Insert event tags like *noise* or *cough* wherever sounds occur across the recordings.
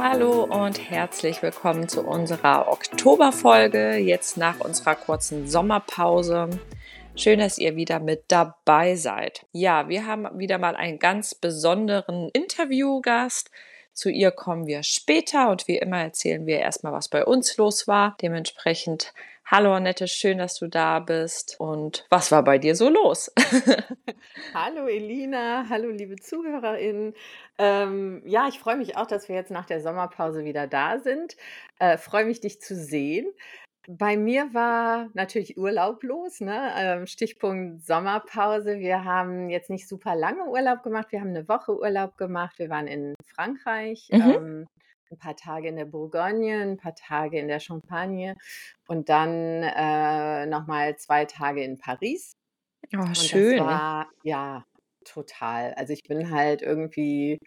Hallo und herzlich willkommen zu unserer Oktoberfolge, jetzt nach unserer kurzen Sommerpause. Schön, dass ihr wieder mit dabei seid. Ja, wir haben wieder mal einen ganz besonderen Interviewgast. Zu ihr kommen wir später und wie immer erzählen wir erstmal, was bei uns los war. Dementsprechend, hallo Annette, schön, dass du da bist. Und was war bei dir so los? *laughs* hallo Elina, hallo liebe ZuhörerInnen. Ähm, ja, ich freue mich auch, dass wir jetzt nach der Sommerpause wieder da sind. Äh, freue mich, dich zu sehen. Bei mir war natürlich Urlaub los, ne? Ähm, Stichpunkt Sommerpause. Wir haben jetzt nicht super lange Urlaub gemacht. Wir haben eine Woche Urlaub gemacht. Wir waren in Frankreich, Mhm. ähm, ein paar Tage in der Bourgogne, ein paar Tage in der Champagne und dann äh, nochmal zwei Tage in Paris. Oh, Und das schön. war ja total. Also ich bin halt irgendwie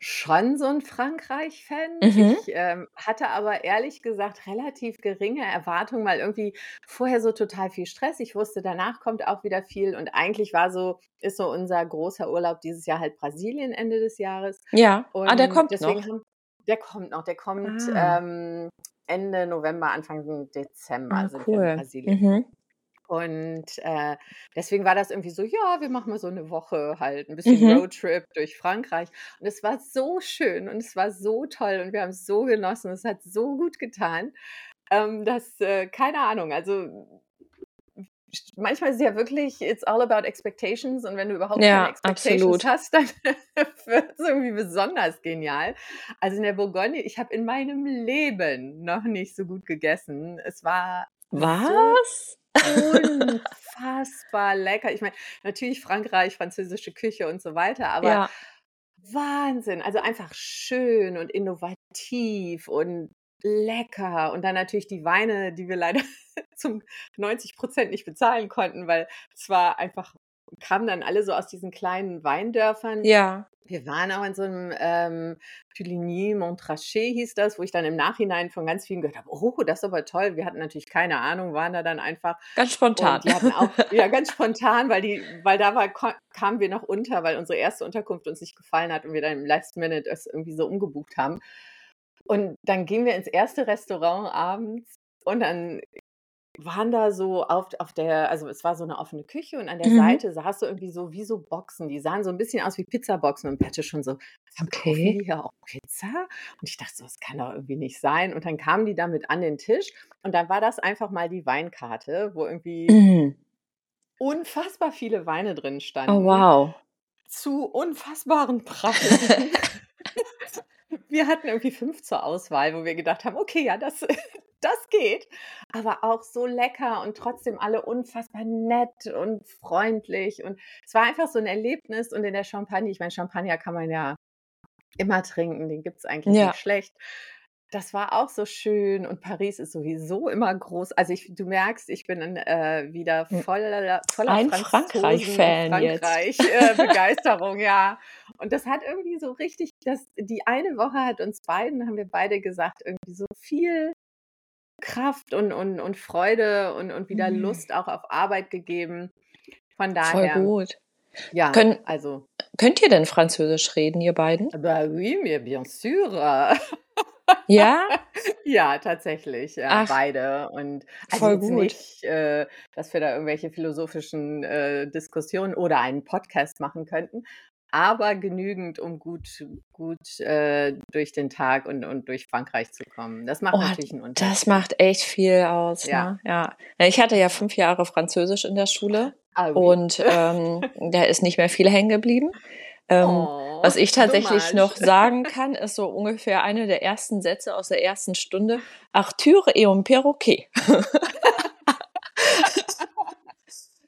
schon so ein Frankreich-Fan. Mhm. Ich, ähm, hatte aber ehrlich gesagt relativ geringe Erwartungen, weil irgendwie vorher so total viel Stress. Ich wusste, danach kommt auch wieder viel und eigentlich war so ist so unser großer Urlaub dieses Jahr halt Brasilien Ende des Jahres Ja. Ah, der und kommt deswegen noch. haben der kommt noch, der kommt, Ah. ähm, Ende November, Anfang Dezember Ah, sind wir in cool. Brasilien. Mhm. Und, äh, deswegen war das irgendwie so: „Ja, wir machen mal so eine Woche halt ein bisschen Mhm. Roadtrip durch Frankreich.“ Und es war so schön und es war so toll und wir haben es so genossen. Es hat so gut getan, ähm, dass, äh keine Ahnung, also manchmal ist es ja wirklich it's all about expectations und wenn du überhaupt keine Ja, Expectations absolut. hast, dann *laughs* wird's irgendwie besonders genial. Also, in der Bourgogne ich habe in meinem Leben noch nicht so gut gegessen. Es war so Was? *laughs* unfassbar lecker. Ich meine, natürlich Frankreich, französische Küche und so weiter, aber Ja. Wahnsinn. Also, einfach schön und innovativ und lecker und dann natürlich die Weine, die wir leider zum 90% nicht bezahlen konnten, weil es war einfach kamen dann alle so aus diesen kleinen Weindörfern. Ja. Wir waren auch in so 'nem, ähm, Puligny Montrachet hieß das, wo ich dann im Nachhinein von ganz vielen gehört habe: „Oh, das ist aber toll.“ Wir hatten natürlich keine Ahnung, waren da dann einfach Ganz spontan. und die hatten auch ja, ganz spontan, weil die weil da war kamen wir noch unter, weil unsere erste Unterkunft uns nicht gefallen hat und wir dann im Last Minute es irgendwie so umgebucht haben. Und dann gingen wir ins erste Restaurant abends und dann waren da so auf auf der also, es war so 'ne offene Küche und an der Mhm. Seite saß so irgendwie so wie so Boxen, die sahen so 'n bisschen aus wie Pizzaboxen und Patty schon so: „Verkaufen Okay. hier auch Pizza?“ Und ich dachte so: „Das kann doch irgendwie nicht sein.“ Und dann kamen die damit an den Tisch und dann war das einfach mal die Weinkarte, wo irgendwie Mhm. unfassbar viele Weine drin Oh, standen wow. zu unfassbaren Preisen. *laughs* Wir hatten irgendwie 5 zur Auswahl, wo wir gedacht haben: „Okay, ja, das *laughs* das geht.“ Aber auch so lecker und trotzdem alle unfassbar nett und freundlich und es war einfach so 'n Erlebnis und in der Champagne ich meine, Champagner kann man ja immer trinken, den gibt's eigentlich Ja. nicht schlecht. Das war auch so schön und Paris ist sowieso immer groß also, ich du merkst, ich bin, äh, wieder Hm. voller voller Ein Frankreich-Fan jetzt. Frankreich, äh, Begeisterung, ja. Und das hat irgendwie so richtig das die eine Woche hat uns beiden haben wir beide gesagt, irgendwie so viel Kraft und und und Freude und und wieder Mhm. Lust auch auf Arbeit gegeben. Von Voll daher gut. ja, Können also könnt ihr denn Französisch reden, ihr beiden? Bah oui, mais bien sûr. Ja? *laughs* Ja, tatsächlich, ja, Ach. beide. Und also Voll gut. nicht, äh, dass wir da irgendwelche philosophischen, äh, Diskussionen oder einen Podcast machen könnten, aber genügend, um gut gut, äh, durch den Tag und und durch Frankreich zu kommen. Das macht Oh, natürlich 'n das Unterschied. macht echt viel aus, Ja. ne? Ja. Ich hatte ja 5 Jahre Französisch in der Schule Ah oui. und, ähm, da ist nicht mehr viel hängen geblieben. Ähm, Oh, was ich tatsächlich noch dommage. *laughs* sagen kann, ist so ungefähr eine der ersten Sätze aus der ersten Stunde: „Arthur et un perroquet.“ *laughs*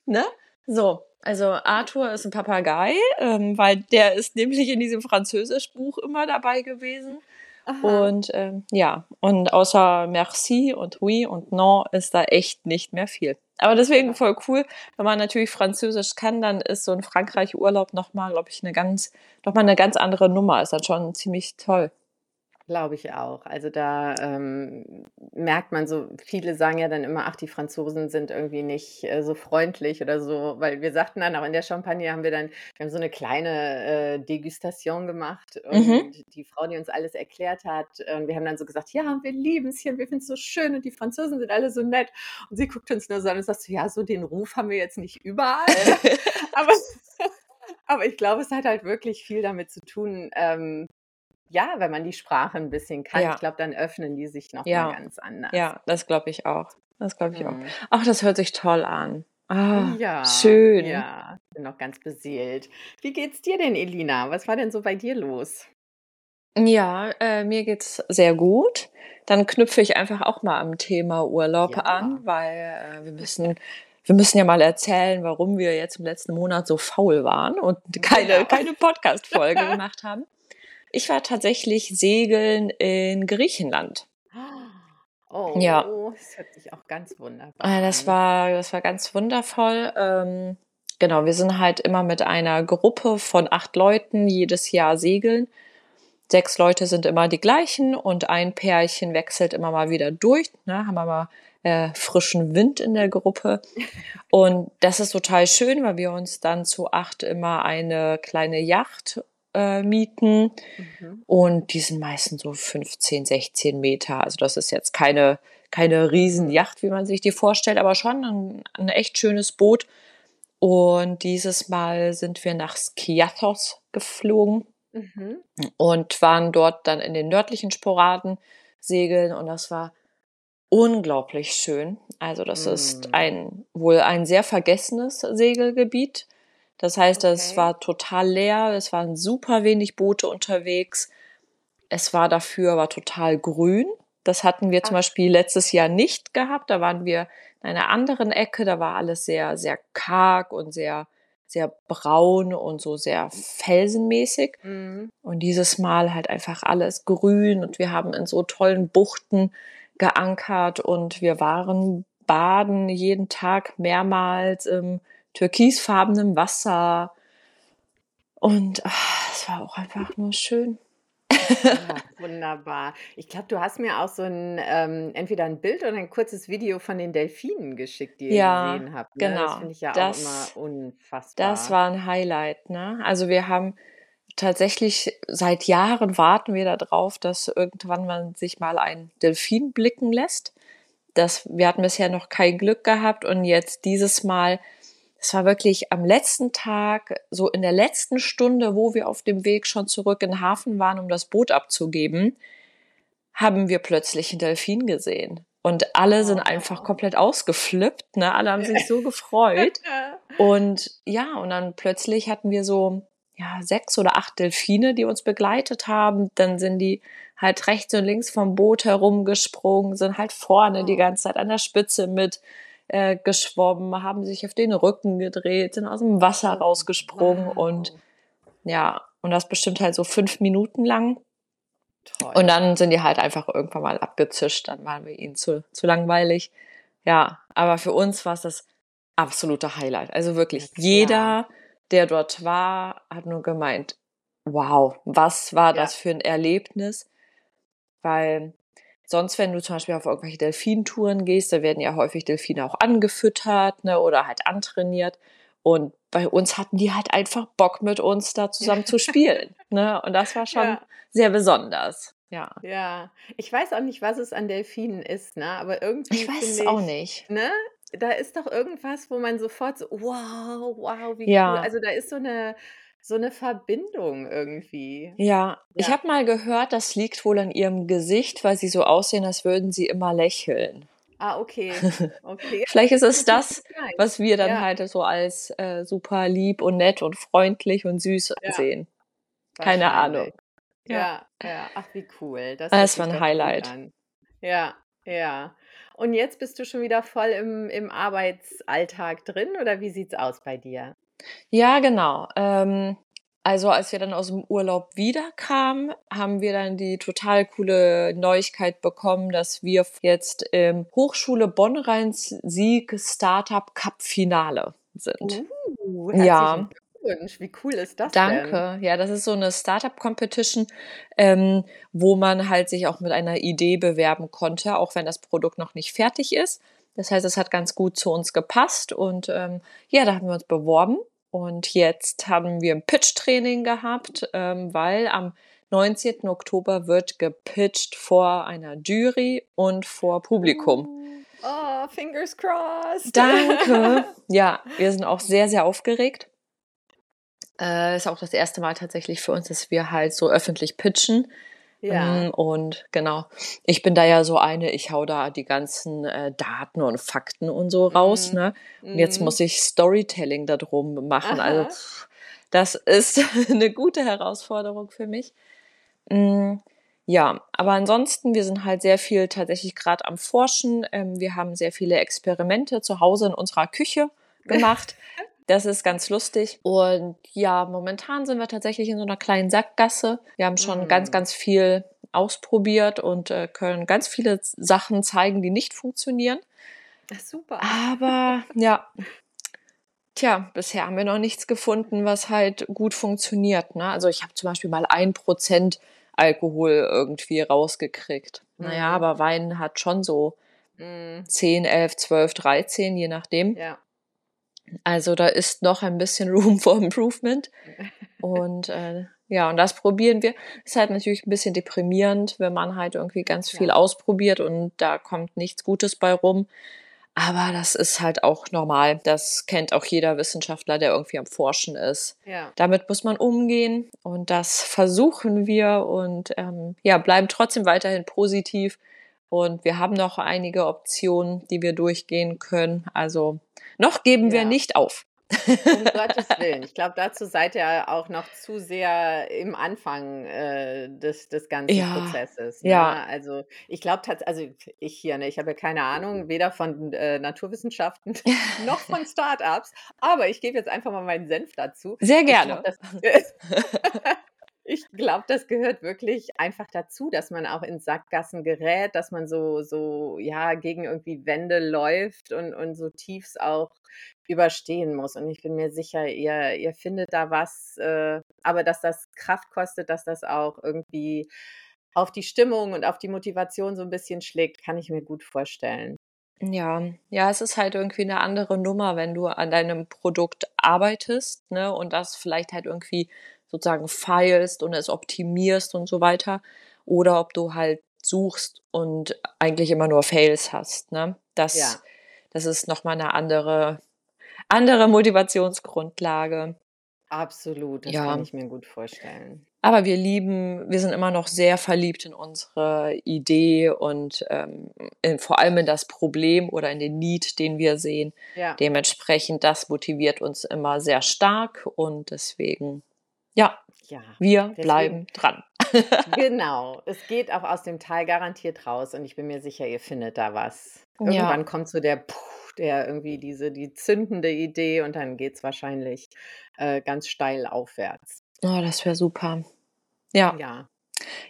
Ne? So, also Arthur ist 'n Papagei, ähm, weil der ist nämlich in diesem Französischbuch immer dabei gewesen. Aha. Und, ähm, ja, und außer merci und oui und non ist da echt nicht mehr viel. Aber deswegen voll cool, wenn man natürlich Französisch kann, dann ist so 'n Frankreich-Urlaub noch mal, glaube ich, 'ne ganz noch mal 'ne ganz andere Nummer. Ist dann schon ziemlich toll. Glaube ich auch. Also, da, ähm, merkt man so viele sagen ja dann immer: „Ach, die Franzosen sind irgendwie nicht, äh, so freundlich oder so“, weil wir sagten dann auch in der Champagne haben wir dann wir haben so 'ne kleine, äh, Degustation gemacht Mhm. und die Frau, die uns alles erklärt hat ähm, wir haben dann so gesagt: „Ja, wir lieben's hier und wir finden's so schön und die Franzosen sind alle so nett.“ Und sie guckt uns nur so an und sagt so: „Ja, so den Ruf haben wir jetzt nicht überall.“ *laughs* *laughs* Aber *laughs* aber ich glaube, es hat halt wirklich viel damit zu tun, ähm, ja, wenn man die Sprache 'n bisschen kann. Ich Ja. glaube, dann öffnen die sich noch mal Ja. ganz anders. Ja, das glaube ich auch. Das glaube ich auch. Mhm. Ach, das hört sich toll an. Ah, Ja, schön. ja, bin noch ganz beseelt. Wie geht's dir denn, Elina? Was war denn so bei dir los? Ja, äh, mir geht's sehr gut. Dann knüpfe ich einfach auch mal am Thema Urlaub an, Ja. weil, äh, wir müssen wir müssen ja mal erzählen, warum wir jetzt im letzten Monat so faul waren und keine Genau. keine Podcast-Folge gemacht haben. Ich war tatsächlich segeln in Griechenland. Ja. Oh, das hört sich auch ganz wunderbar das an. war das war ganz wundervoll. Ähm, genau, wir sind halt immer mit einer Gruppe von 8 Leuten jedes Jahr segeln. 6 Leute sind immer die gleichen und ein Pärchen wechselt immer mal wieder durch, ne? Haben wir mal, äh, frischen Wind in der Gruppe. *laughs* Und das ist total schön, weil wir uns dann zu 8 immer eine kleine Yacht, äh, mieten Mhm. und die sind meistens so 15, 16 Meter. Also, das ist jetzt keine keine Riesenjacht, wie man sich die vorstellt, aber schon 'n 'n echt schönes Boot. Und dieses Mal sind wir nach Skiathos geflogen Mhm. und waren dort dann in den nördlichen Sporaden segeln und das war unglaublich schön. Also, das ist Mhm. ein wohl ein sehr vergessenes Segelgebiet. Das heißt, es Okay. war total leer, es waren super wenig Boote unterwegs. Es war dafür aber total grün. Das hatten wir zum Ach. Beispiel letztes Jahr nicht gehabt. Da waren wir in einer anderen Ecke, da war alles sehr, sehr karg und sehr sehr braun und so sehr felsenmäßig. Mhm. Und dieses Mal halt einfach alles grün und wir haben in so tollen Buchten geankert und wir waren baden jeden Tag mehrmals im türkisfarbenen Wasser. Und, ah, es war auch einfach nur schön. Ja, *laughs* wunderbar. Ich glaube, du hast mir auch so 'n ähm, entweder 'n Bild oder 'n kurzes Video von den Delfinen geschickt, die ihr Ja, gesehen habt, ne? Das genau. finde ich ja auch Das immer das unfassbar. war 'n Highlight, ne? Also, wir haben tatsächlich seit Jahren warten wir da drauf, dass irgendwann man sich mal ein Delfin blicken lässt. Das wir hatten bisher noch kein Glück gehabt und jetzt dieses Mal es war wirklich am letzten Tag, so in der letzten Stunde, wo wir auf dem Weg schon zurück in 'n Hafen waren, um das Boot abzugeben, haben wir plötzlich 'n Delfin gesehen. Und alle sind einfach Oh. komplett ausgeflippt, ne? Alle haben sich so *laughs* gefreut. *laughs* Und ja, und dann plötzlich hatten wir so, ja, 6 oder 8 Delfine, die uns begleitet haben. Dann sind die halt rechts und links vom Boot herumgesprungen, sind halt vorne die Oh. ganze Zeit an der Spitze mit, äh, geschwommen, haben sich auf den Rücken gedreht, sind aus'm Wasser Oh, rausgesprungen und wow. ja, und das bestimmt halt so 5 Minuten lang. Und Toll. dann sind die halt einfach irgendwann mal abgezischt, dann waren wir ihnen zu zu langweilig. Ja, aber für uns war's das absolute Highlight. Also, Ja wirklich klar. jeder, der dort war, hat nur gemeint: „Wow, was war Ja. das für 'n Erlebnis?“ Weil sonst, wenn du zum Beispiel auf irgendwelche Delfintouren gehst, da werden ja häufig Delfine auch angefüttert, ne, oder halt antrainiert. Und bei uns hatten die halt einfach Bock, mit uns da zusammen zu spielen, ne? Und das war *laughs* schon Ja. sehr besonders, ja. Ja. Ich weiß auch nicht, was es an Delfinen ist, ne, aber irgendwie Ich weiß es auch ich nicht. ne, da ist doch irgendwas, wo man sofort so: „Wow, wow, wie cool.“ Ja. Also, da ist so 'ne so 'ne Verbindung irgendwie. Ja, ich Ja. habe mal gehört, das liegt wohl an ihrem Gesicht, weil sie so aussehen, als würden sie immer lächeln. Ah, okay. *laughs* Okay. Vielleicht ist es Das das, was wir dann Ja. halt so als, äh, super lieb und nett und freundlich und süß Ja. sehen. Keine Ahnung. Ja. Ja, ja. Ach, wie cool. Das Ah, es war sich 'n doch gut Highlight. Ja, ja. Und jetzt bist du schon wieder voll im im Arbeitsalltag drin oder wie sieht's aus bei dir? Ja, genau. Ähm, also, als wir dann aus'm Urlaub wiederkamen, haben wir dann die total coole Neuigkeit bekommen, dass wir jetzt im Hochschule Bonn-Rhein-Sieg Start-up Cup Finale sind. Uh, Ja. Glückwunsch, wie cool ist das Danke. denn? Ja, das ist so eine Startup-Competition, ähm, wo man halt sich auch mit einer Idee bewerben konnte, auch wenn das Produkt noch nicht fertig ist. Das heißt, es hat ganz gut zu uns gepasst und ähm, ja, da haben wir uns beworben und jetzt haben wir ein Pitch-Training gehabt, ähm, weil am 19. Oktober wird gepitcht vor einer Jury und vor Publikum. Oh, fingers crossed. Danke. *laughs* Ja, wir sind auch sehr, sehr aufgeregt. Äh, ist auch das erste Mal tatsächlich für uns, dass wir halt so öffentlich pitchen. Ja. Ähm, Und genau, ich bin da ja so eine, ich hau da die ganzen äh, Daten und Fakten und so raus, Mhm. ne? Und jetzt Mhm. muss ich Storytelling darum machen. Also Aha. pff, das ist *laughs* eine gute Herausforderung für mich. Mm, Ja, aber ansonsten, wir sind halt sehr viel tatsächlich gerade am Forschen. Ähm, wir haben sehr viele Experimente zu Hause in unserer Küche *laughs* gemacht. Das ist ganz lustig. Und ja, momentan sind wir tatsächlich in so einer kleinen Sackgasse. Wir haben schon ganz, Mhm. ganz viel ausprobiert und äh, können ganz viele Sachen zeigen, die nicht funktionieren. Ach, super. Aber *laughs* ja, tja, bisher haben wir noch nichts gefunden, was halt gut funktioniert. Ne? Also ich habe zum Beispiel mal ein Prozent Alkohol irgendwie rausgekriegt. Naja, Mhm. aber Wein hat schon so Mm, 10, 11, 12, 13, je nachdem. Ja. Also da ist noch ein bisschen *laughs* Room for Improvement. Und äh, ja, und das probieren wir. Ist halt natürlich ein bisschen deprimierend, wenn man halt irgendwie ganz viel Klar. ausprobiert und da kommt nichts Gutes bei rum. Aber das ist halt auch normal. Das kennt auch jeder Wissenschaftler, der irgendwie am Forschen ist. Ja. Damit muss man umgehen und das versuchen wir und ähm, ja, bleiben trotzdem weiterhin positiv. Und wir haben noch einige Optionen, die wir durchgehen können. Also noch geben wir Ja. nicht auf. Um *laughs* Gottes Willen. Ich glaube, dazu seid ihr auch noch zu sehr im Anfang äh, des, des ganzen Ja, Prozesses. Ne? ja. Also ich glaube tatsächlich, also ich hier, ne, ich habe ja keine Ahnung, weder von äh, Naturwissenschaften *laughs* noch von Startups, aber ich gebe jetzt einfach mal meinen Senf dazu. Sehr gerne. glaube, das, *laughs* ich glaube, das gehört wirklich einfach dazu, dass man auch in Sackgassen gerät, dass man so, so ja, gegen irgendwie Wände läuft und, und so Tiefs auch überstehen muss. Und ich bin mir sicher, ihr, ihr findet da was, äh, aber dass das Kraft kostet, dass das auch irgendwie auf die Stimmung und auf die Motivation so ein bisschen schlägt, kann ich mir gut vorstellen. Ja, ja, es ist halt irgendwie eine andere Nummer, wenn du an deinem Produkt arbeitest, ne, und das vielleicht halt irgendwie sozusagen feilst und es optimierst und so weiter, oder ob du halt suchst und eigentlich immer nur Fails hast, ne? Ja, Das, das ist nochmal eine andere, andere Motivationsgrundlage. absolut. Das Ja. kann ich mir gut vorstellen. Aber wir lieben, wir sind immer noch sehr verliebt in unsere Idee und ähm, in, vor allem in das Problem oder in den Need, den wir sehen. Ja, Dementsprechend, das motiviert uns immer sehr stark und deswegen, ja, ja. wir Deswegen, bleiben dran. *laughs* genau. Es geht auch aus dem Tal garantiert raus und ich bin mir sicher, ihr findet da was. Ja, Irgendwann kommt so der, Puh, der irgendwie diese, die zündende Idee und dann geht es wahrscheinlich äh, ganz steil aufwärts. oh, das wäre super. Ja. Ja.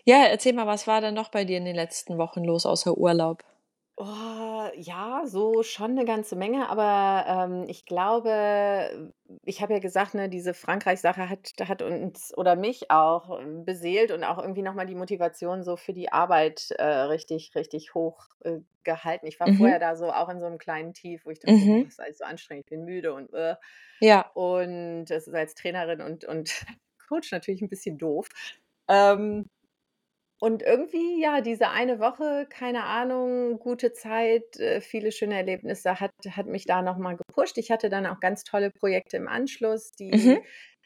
Ja, erzähl mal, was war denn noch bei dir in den letzten Wochen los außer Urlaub? Oh, ja, so schon eine ganze Menge, aber, ähm, ich glaube ich habe ja gesagt, ne, diese Frankreich-Sache hat hat uns oder mich auch beseelt und auch irgendwie noch mal die Motivation so für die Arbeit, äh, richtig richtig hoch, äh, gehalten. Ich war vorher Mhm. da so auch in so einem kleinen Tief, wo ich dachte: „Boah, Mhm. ist alles so anstrengend, ich bin müde und, äh.“ Ja. Und das ist als Trainerin und und *laughs* Coach natürlich ein bisschen doof. Ähm und irgendwie, ja, diese eine Woche, keine Ahnung, gute Zeit, äh, viele schöne Erlebnisse hat hat mich da noch mal gepusht. Ich hatte dann auch ganz tolle Projekte im Anschluss, Mhm.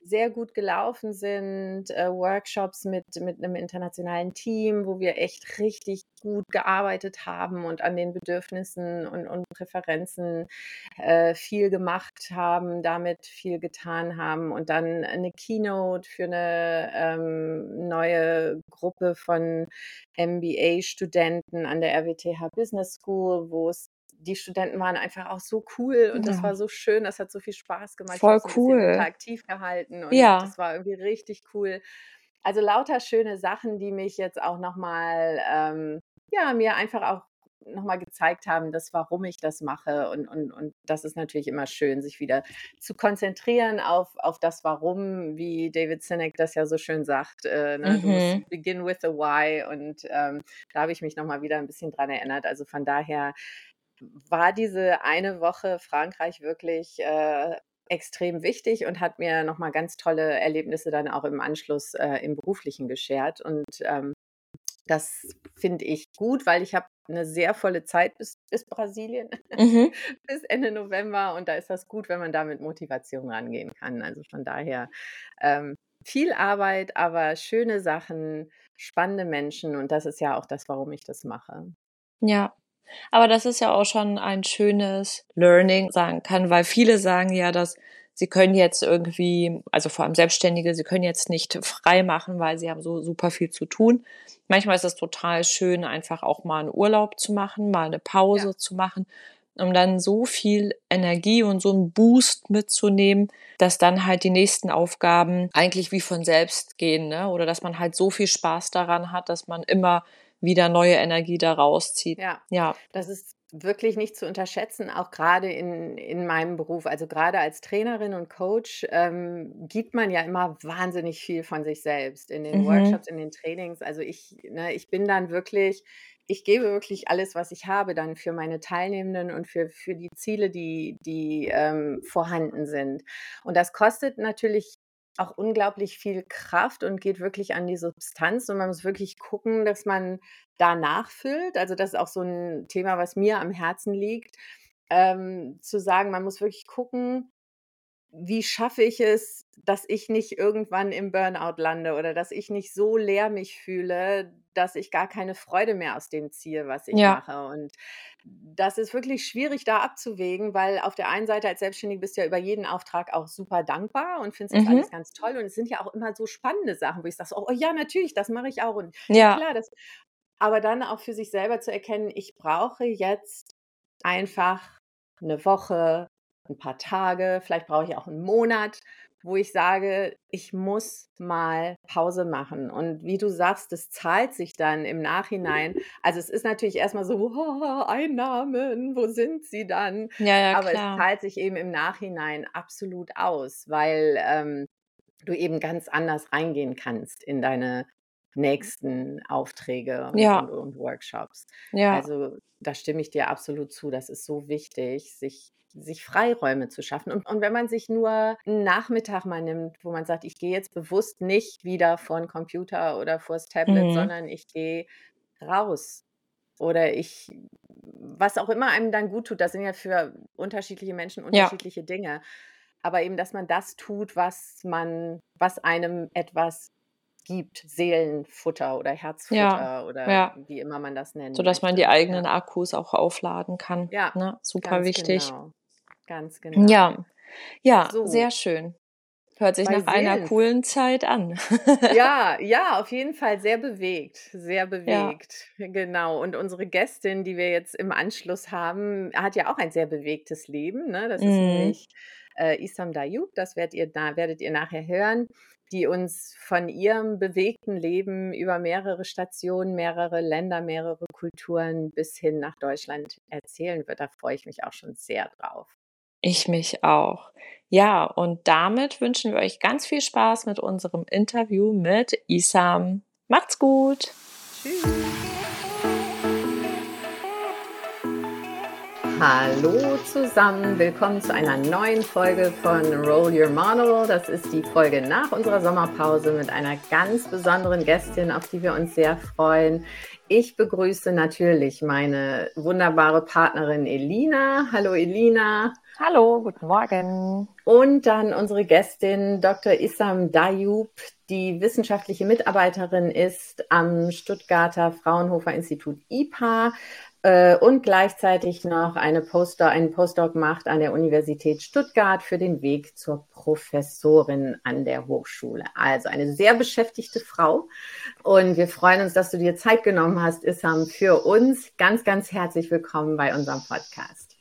Sehr gut gelaufen sind, äh, Workshops mit mit 'nem internationalen Team, wo wir echt richtig gut gearbeitet haben und an den Bedürfnissen und und Präferenzen, äh, viel gemacht haben, damit viel getan haben. Und dann 'ne Keynote für 'ne, ähm, neue Gruppe von MBA-Studenten an der RWTH Business School, wo es die Studenten waren einfach auch so cool und das Ja. war so schön, das hat so viel Spaß gemacht. Voll cool. interaktiv gehalten und Ja. das war irgendwie richtig cool. Also, lauter schöne Sachen, die mich jetzt auch noch mal, ähm, ja, mir einfach auch nochmal gezeigt haben, das, warum ich das mache. Und, und, und das ist natürlich immer schön, sich wieder zu konzentrieren auf, auf das Warum, wie David Sinek das ja so schön sagt. Äh, ne? Du musst Mhm. begin with the why. Und ähm, da habe ich mich nochmal wieder ein bisschen dran erinnert. Also von daher war diese eine Woche Frankreich wirklich äh, extrem wichtig und hat mir nochmal ganz tolle Erlebnisse dann auch im Anschluss äh, im Beruflichen geschert. Und ähm, das finde ich gut, weil ich habe eine sehr volle Zeit bis, bis Brasilien, Mhm. *laughs* bis Ende November. Und da ist das gut, wenn man da mit Motivation rangehen kann. Also von daher ähm, viel Arbeit, aber schöne Sachen, spannende Menschen. Und das ist ja auch das, warum ich das mache. Ja. Aber das ist ja auch schon ein schönes Learning sagen kann, weil viele sagen ja, dass sie können jetzt irgendwie, also vor allem Selbstständige, sie können jetzt nicht frei machen, weil sie haben so super viel zu tun. Manchmal ist es total schön, einfach auch mal einen Urlaub zu machen, mal eine Pause Ja. zu machen, um dann so viel Energie und so einen Boost mitzunehmen, dass dann halt die nächsten Aufgaben eigentlich wie von selbst gehen, ne? Oder dass man halt so viel Spaß daran hat, dass man immer wieder neue Energie da rauszieht. Ja, Ja. das ist wirklich nicht zu unterschätzen, auch gerade in, in meinem Beruf. Also gerade als Trainerin und Coach ähm, gibt man ja immer wahnsinnig viel von sich selbst in den Mhm. Workshops, in den Trainings. Also ich, ne, ich bin dann wirklich, ich gebe wirklich alles, was ich habe, dann für meine Teilnehmenden und für, für die Ziele, die, die ähm, vorhanden sind. Und das kostet natürlich auch unglaublich viel Kraft und geht wirklich an die Substanz. Und man muss wirklich gucken, dass man da nachfüllt. Also das ist auch so ein Thema, was mir am Herzen liegt, ähm, zu sagen, man muss wirklich gucken, wie schaffe ich es, dass ich nicht irgendwann im Burnout lande oder dass ich nicht so leer mich fühle, dass ich gar keine Freude mehr aus dem ziehe, was ich Ja. mache. Und das ist wirklich schwierig da abzuwägen, weil auf der einen Seite als Selbstständige bist du ja über jeden Auftrag auch super dankbar und findest das Mhm. alles ganz toll. Und es sind ja auch immer so spannende Sachen, wo ich sage, oh ja, natürlich, das mache ich auch. Und Ja. klar, das, aber dann auch für sich selber zu erkennen, ich brauche jetzt einfach eine Woche, ein paar Tage, vielleicht brauche ich auch einen Monat, wo ich sage, ich muss mal Pause machen. Und wie du sagst, das zahlt sich dann im Nachhinein. Also es ist natürlich erstmal so, *laughs* oh, Einnahmen, wo sind sie dann? Ja, ja, Aber es klar. zahlt sich eben im Nachhinein absolut aus, weil ähm, du eben ganz anders reingehen kannst in deine nächsten Aufträge und, Ja. und, und Workshops. Ja. Also da stimme ich dir absolut zu. Das ist so wichtig, sich, sich Freiräume zu schaffen. Und, und wenn man sich nur einen Nachmittag mal nimmt, wo man sagt, ich gehe jetzt bewusst nicht wieder vor den Computer oder vors Tablet, Mhm. sondern ich gehe raus. Oder ich, was auch immer einem dann gut tut, das sind ja für unterschiedliche Menschen Ja. unterschiedliche Dinge. Aber eben, dass man das tut, was man, was einem etwas gibt, Seelenfutter oder Ja. Herzfutter oder Ja. wie immer man das nennen Sodass man möchte. die Ja, eigenen Akkus auch aufladen kann. ja, Ne? Super wichtig. genau. Ganz genau. Ja. Ja, So, sehr schön. Hört sich bei nach einer Seelen. coolen Zeit an. Ja, *laughs* ja, auf jeden Fall sehr bewegt, sehr Ja. bewegt. Genau. Und unsere Gästin, die wir jetzt im Anschluss haben, hat ja auch ein sehr bewegtes Leben. Ne? Das ist Mhm. nämlich äh, Isam Dayub, das werdet ihr, da, werdet ihr nachher hören, die uns von ihrem bewegten Leben über mehrere Stationen, mehrere Länder, mehrere Kulturen bis hin nach Deutschland erzählen wird. Da freue ich mich auch schon sehr drauf. Ich mich auch. Ja, und damit wünschen wir euch ganz viel Spaß mit unserem Interview mit Isam. Macht's gut. Tschüss. Hallo zusammen, willkommen zu einer neuen Folge von Roll Your Model. Das ist die Folge nach unserer Sommerpause mit einer ganz besonderen Gästin, auf die wir uns sehr freuen. Ich begrüße natürlich meine wunderbare Partnerin Elina. Hallo Elina. Hallo, guten Morgen. Und dann unsere Gästin Dr. Issam Dayub, die wissenschaftliche Mitarbeiterin ist am Stuttgarter Fraunhofer Institut IPA äh, und gleichzeitig noch eine Postdoc, einen Postdoc macht an der Universität Stuttgart für den Weg zur Professorin an der Hochschule. Also eine sehr beschäftigte Frau. Und wir freuen uns, dass du dir Zeit genommen hast, Issam, für uns. Ganz, ganz herzlich willkommen bei unserem Podcast.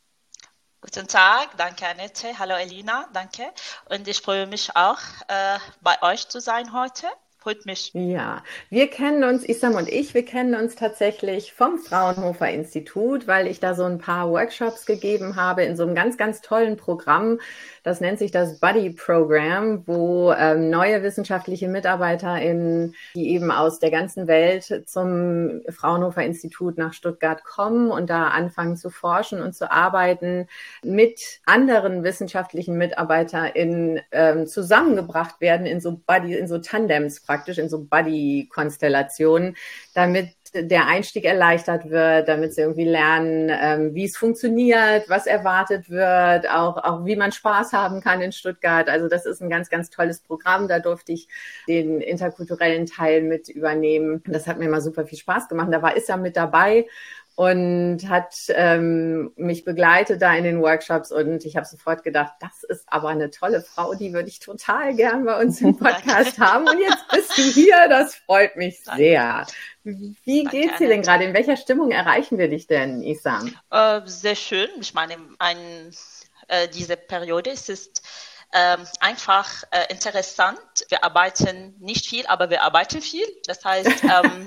Guten Tag, danke Annette. Hallo Elina, danke. Und ich freue mich auch, äh, bei euch zu sein heute. Freut. Ja, wir kennen uns, Isam und ich, wir kennen uns tatsächlich vom Fraunhofer Institut, weil ich da so ein paar Workshops gegeben habe in so einem ganz, ganz tollen Programm. Das nennt sich das Buddy Program, wo ähm, neue wissenschaftliche MitarbeiterInnen, die eben aus der ganzen Welt zum Fraunhofer Institut nach Stuttgart kommen und da anfangen zu forschen und zu arbeiten, mit anderen wissenschaftlichen MitarbeiterInnen ähm, zusammengebracht werden in so Buddy, in so Tandems praktisch, in so Buddy-Konstellationen, damit der Einstieg erleichtert wird, damit sie irgendwie lernen, ähm, wie es funktioniert, was erwartet wird, auch, auch wie man Spaß haben kann in Stuttgart. Also das ist ein ganz, ganz tolles Programm. Da durfte ich den interkulturellen Teil mit übernehmen. Das hat mir immer super viel Spaß gemacht. Da war Issa mit dabei und hat ähm, mich begleitet da in den Workshops und ich habe sofort gedacht, das ist aber eine tolle Frau, die würde ich total gern bei uns im *laughs* Podcast haben. Und jetzt bist du hier, das freut mich sehr. Wie geht's dir denn gerade? In welcher Stimmung erreichen wir dich denn, Isam? Äh, sehr schön. Ich meine, ein, äh, diese Periode ist, ist ähm, einfach äh, interessant. Wir arbeiten nicht viel, aber wir arbeiten viel. Das heißt, *laughs* ähm,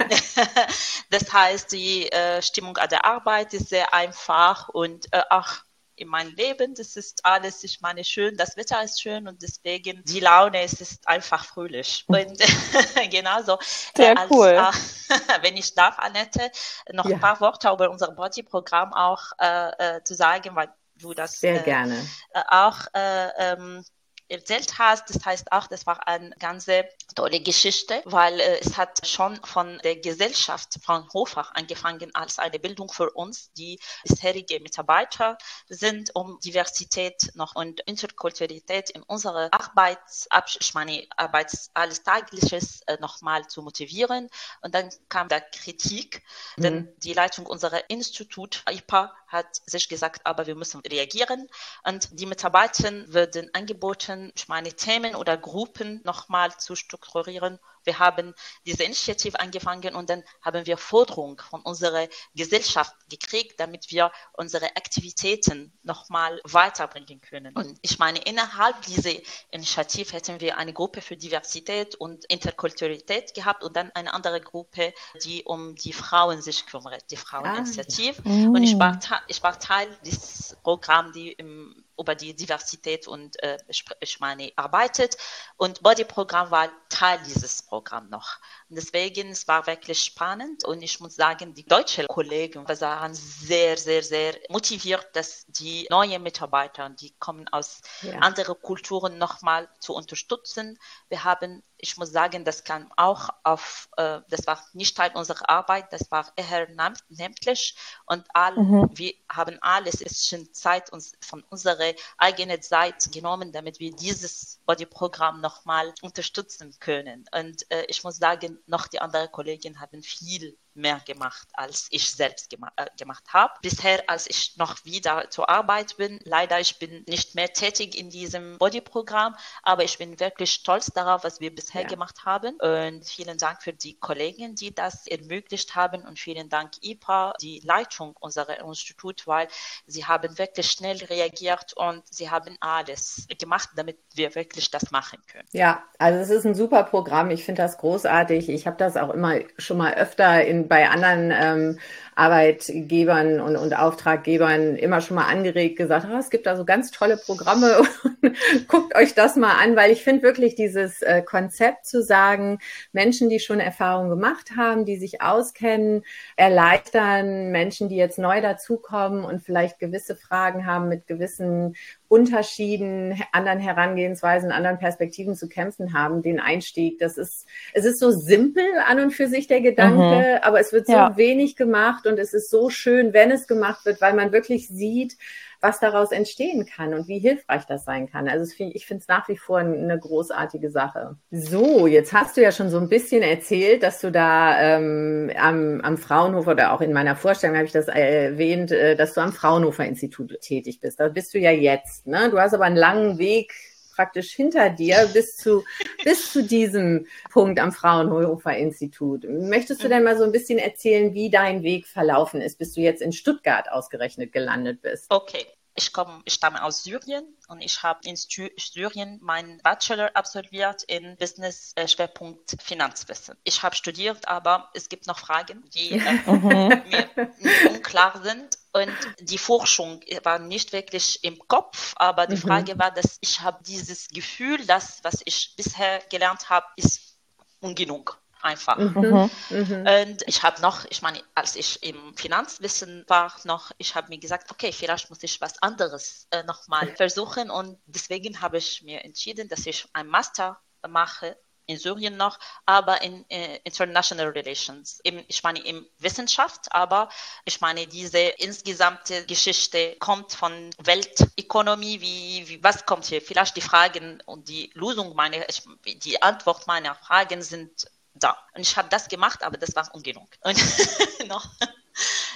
*laughs* das heißt, die äh, Stimmung an der Arbeit ist sehr einfach und äh, auch in meinem Leben, das ist alles, ich meine, schön, das Wetter ist schön und deswegen die Laune es ist einfach fröhlich. Und *laughs* genauso. Sehr äh, als, cool. Äh, wenn ich darf, Annette, noch ja. ein paar Worte über unser Body-Programm auch äh, äh, zu sagen, weil du das Sehr gerne. Äh, auch ähm, erzählt hast. Das heißt auch, das war eine ganz tolle Geschichte, weil äh, es hat schon von der Gesellschaft von Hofach angefangen als eine Bildung für uns, die bisherige Mitarbeiter sind, um Diversität noch und Interkulturalität in unserer Arbeits, ich meine, Arbeits, alles Tagliches äh, nochmal zu motivieren. Und dann kam da Kritik, mhm. denn die Leitung unserer Institut, IPA, hat sich gesagt, aber wir müssen reagieren. Und die Mitarbeiter werden angeboten, ich meine, Themen oder Gruppen nochmal zu strukturieren wir haben diese Initiative angefangen und dann haben wir Forderungen von unserer Gesellschaft gekriegt, damit wir unsere Aktivitäten nochmal weiterbringen können. Und ich meine, innerhalb dieser Initiative hätten wir eine Gruppe für Diversität und Interkulturalität gehabt und dann eine andere Gruppe, die um die Frauen sich kümmert, die Fraueninitiative. Ah, ja. Und ich war, ich war Teil dieses Programms, die im über die Diversität und äh, ich meine arbeitet und Body Programm war Teil dieses Programms noch. Und deswegen es war wirklich spannend und ich muss sagen, die deutschen Kollegen waren sehr, sehr, sehr motiviert, dass die neuen Mitarbeiter, die kommen aus ja. anderen Kulturen nochmal zu unterstützen. Wir haben ich muss sagen, das kam auch auf, äh, das war nicht Teil unserer Arbeit, das war eher nämlich und all, mhm. wir haben alles, ist schon Zeit uns von unserer eigenen Zeit genommen, damit wir dieses Body-Programm nochmal unterstützen können. Und äh, ich muss sagen, noch die anderen Kollegen haben viel mehr gemacht, als ich selbst gema äh, gemacht habe. Bisher, als ich noch wieder zur Arbeit bin, leider, ich bin nicht mehr tätig in diesem Body-Programm, aber ich bin wirklich stolz darauf, was wir bisher ja. gemacht haben. Und vielen Dank für die Kollegen, die das ermöglicht haben und vielen Dank IPA, die Leitung unserer Institut, weil sie haben wirklich schnell reagiert und sie haben alles gemacht, damit wir wirklich das machen können. Ja, also es ist ein super Programm. Ich finde das großartig. Ich habe das auch immer schon mal öfter in bei anderen ähm, Arbeitgebern und, und Auftraggebern immer schon mal angeregt, gesagt, oh, es gibt da so ganz tolle Programme, *laughs* guckt euch das mal an, weil ich finde wirklich dieses äh, Konzept zu sagen, Menschen, die schon Erfahrungen gemacht haben, die sich auskennen, erleichtern Menschen, die jetzt neu dazukommen und vielleicht gewisse Fragen haben mit gewissen Unterschieden, anderen Herangehensweisen, anderen Perspektiven zu kämpfen haben, den Einstieg. Das ist, es ist so simpel an und für sich der Gedanke, mhm. aber es wird so ja. wenig gemacht und es ist so schön, wenn es gemacht wird, weil man wirklich sieht, was daraus entstehen kann und wie hilfreich das sein kann. Also ich finde es nach wie vor eine großartige Sache. So, jetzt hast du ja schon so ein bisschen erzählt, dass du da ähm, am, am Fraunhofer oder auch in meiner Vorstellung habe ich das erwähnt, äh, dass du am Fraunhofer Institut tätig bist. Da bist du ja jetzt. Ne? Du hast aber einen langen Weg praktisch hinter dir bis zu, bis zu diesem Punkt am Fraunhofer Institut. Möchtest du denn mal so ein bisschen erzählen, wie dein Weg verlaufen ist, bis du jetzt in Stuttgart ausgerechnet gelandet bist? Okay. ich komme, ich stamme aus Syrien und ich habe in Syrien meinen Bachelor absolviert in Business äh, Schwerpunkt Finanzwissen. Ich habe studiert, aber es gibt noch Fragen, die äh, mhm. *laughs* mir unklar sind. Und die Forschung war nicht wirklich im Kopf, aber die mhm. Frage war, dass ich habe dieses Gefühl, dass was ich bisher gelernt habe, ist ungenug einfach. Mhm. Mhm. Und ich habe noch, ich meine, als ich im Finanzwissen war, noch, ich habe mir gesagt, okay, vielleicht muss ich was anderes äh, nochmal versuchen. Und deswegen habe ich mir entschieden, dass ich ein Master mache in Syrien noch, aber in äh, International Relations. Eben, ich meine in Wissenschaft, aber ich meine diese insgesamte Geschichte kommt von Weltökonomie, wie, wie was kommt hier? Vielleicht die Fragen und die Lösung meiner, die Antwort meiner Fragen sind da. Und ich habe das gemacht, aber das war ungenug. Und *laughs* noch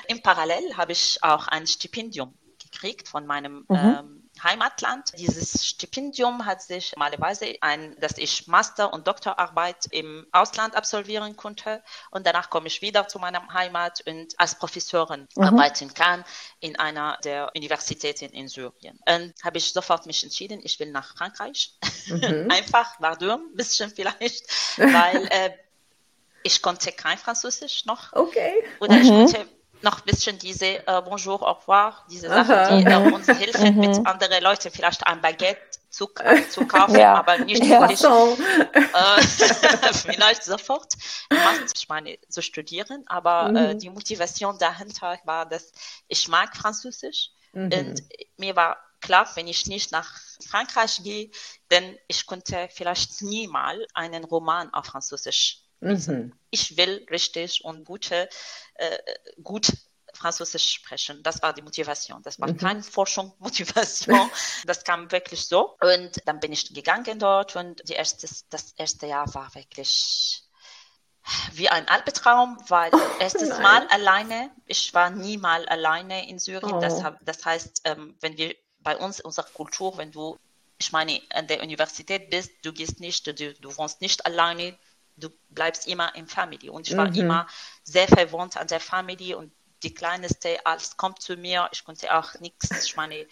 im Parallel habe ich auch ein Stipendium gekriegt von meinem mhm. ähm, Heimatland. Dieses Stipendium hat sich normalerweise ein, dass ich Master- und Doktorarbeit im Ausland absolvieren konnte und danach komme ich wieder zu meiner Heimat und als Professorin mhm. arbeiten kann in einer der Universitäten in Syrien. Und habe ich sofort mich entschieden, ich will nach Frankreich. Mhm. *laughs* Einfach, dumm, ein bisschen vielleicht, *laughs* weil äh, ich konnte kein Französisch noch. Okay. Oder mhm. ich konnte noch ein bisschen diese äh, Bonjour, au revoir, diese Sachen, die äh, uns helfen, mhm. mit anderen Leuten vielleicht ein Baguette zu, äh, zu kaufen, ja. aber nicht ja. wirklich äh, *laughs* vielleicht sofort. Ich meine, zu studieren, aber äh, mhm. äh, die Motivation dahinter war, dass ich mag Französisch mhm. und mir war klar, wenn ich nicht nach Frankreich gehe, denn ich konnte vielleicht nie mal einen Roman auf Französisch Mhm. Ich will richtig und gute, äh, gut Französisch sprechen. Das war die Motivation. Das war mhm. keine Forschung, Motivation. *laughs* Das kam wirklich so. Und dann bin ich gegangen dort und die erste, das erste Jahr war wirklich wie ein Albtraum, weil oh, *laughs* erstes nein. Mal alleine, ich war nie mal alleine in Syrien. Oh. Das, das, heißt, ähm, wenn wir bei uns, unserer Kultur, wenn du, ich meine, an der Universität bist, du gehst nicht, du, du wohnst nicht alleine, du bleibst immer in Family. Und ich war mhm. immer sehr verwohnt an der Family und die Kleinste, alles kommt zu mir. Ich konnte auch nichts, ich meine,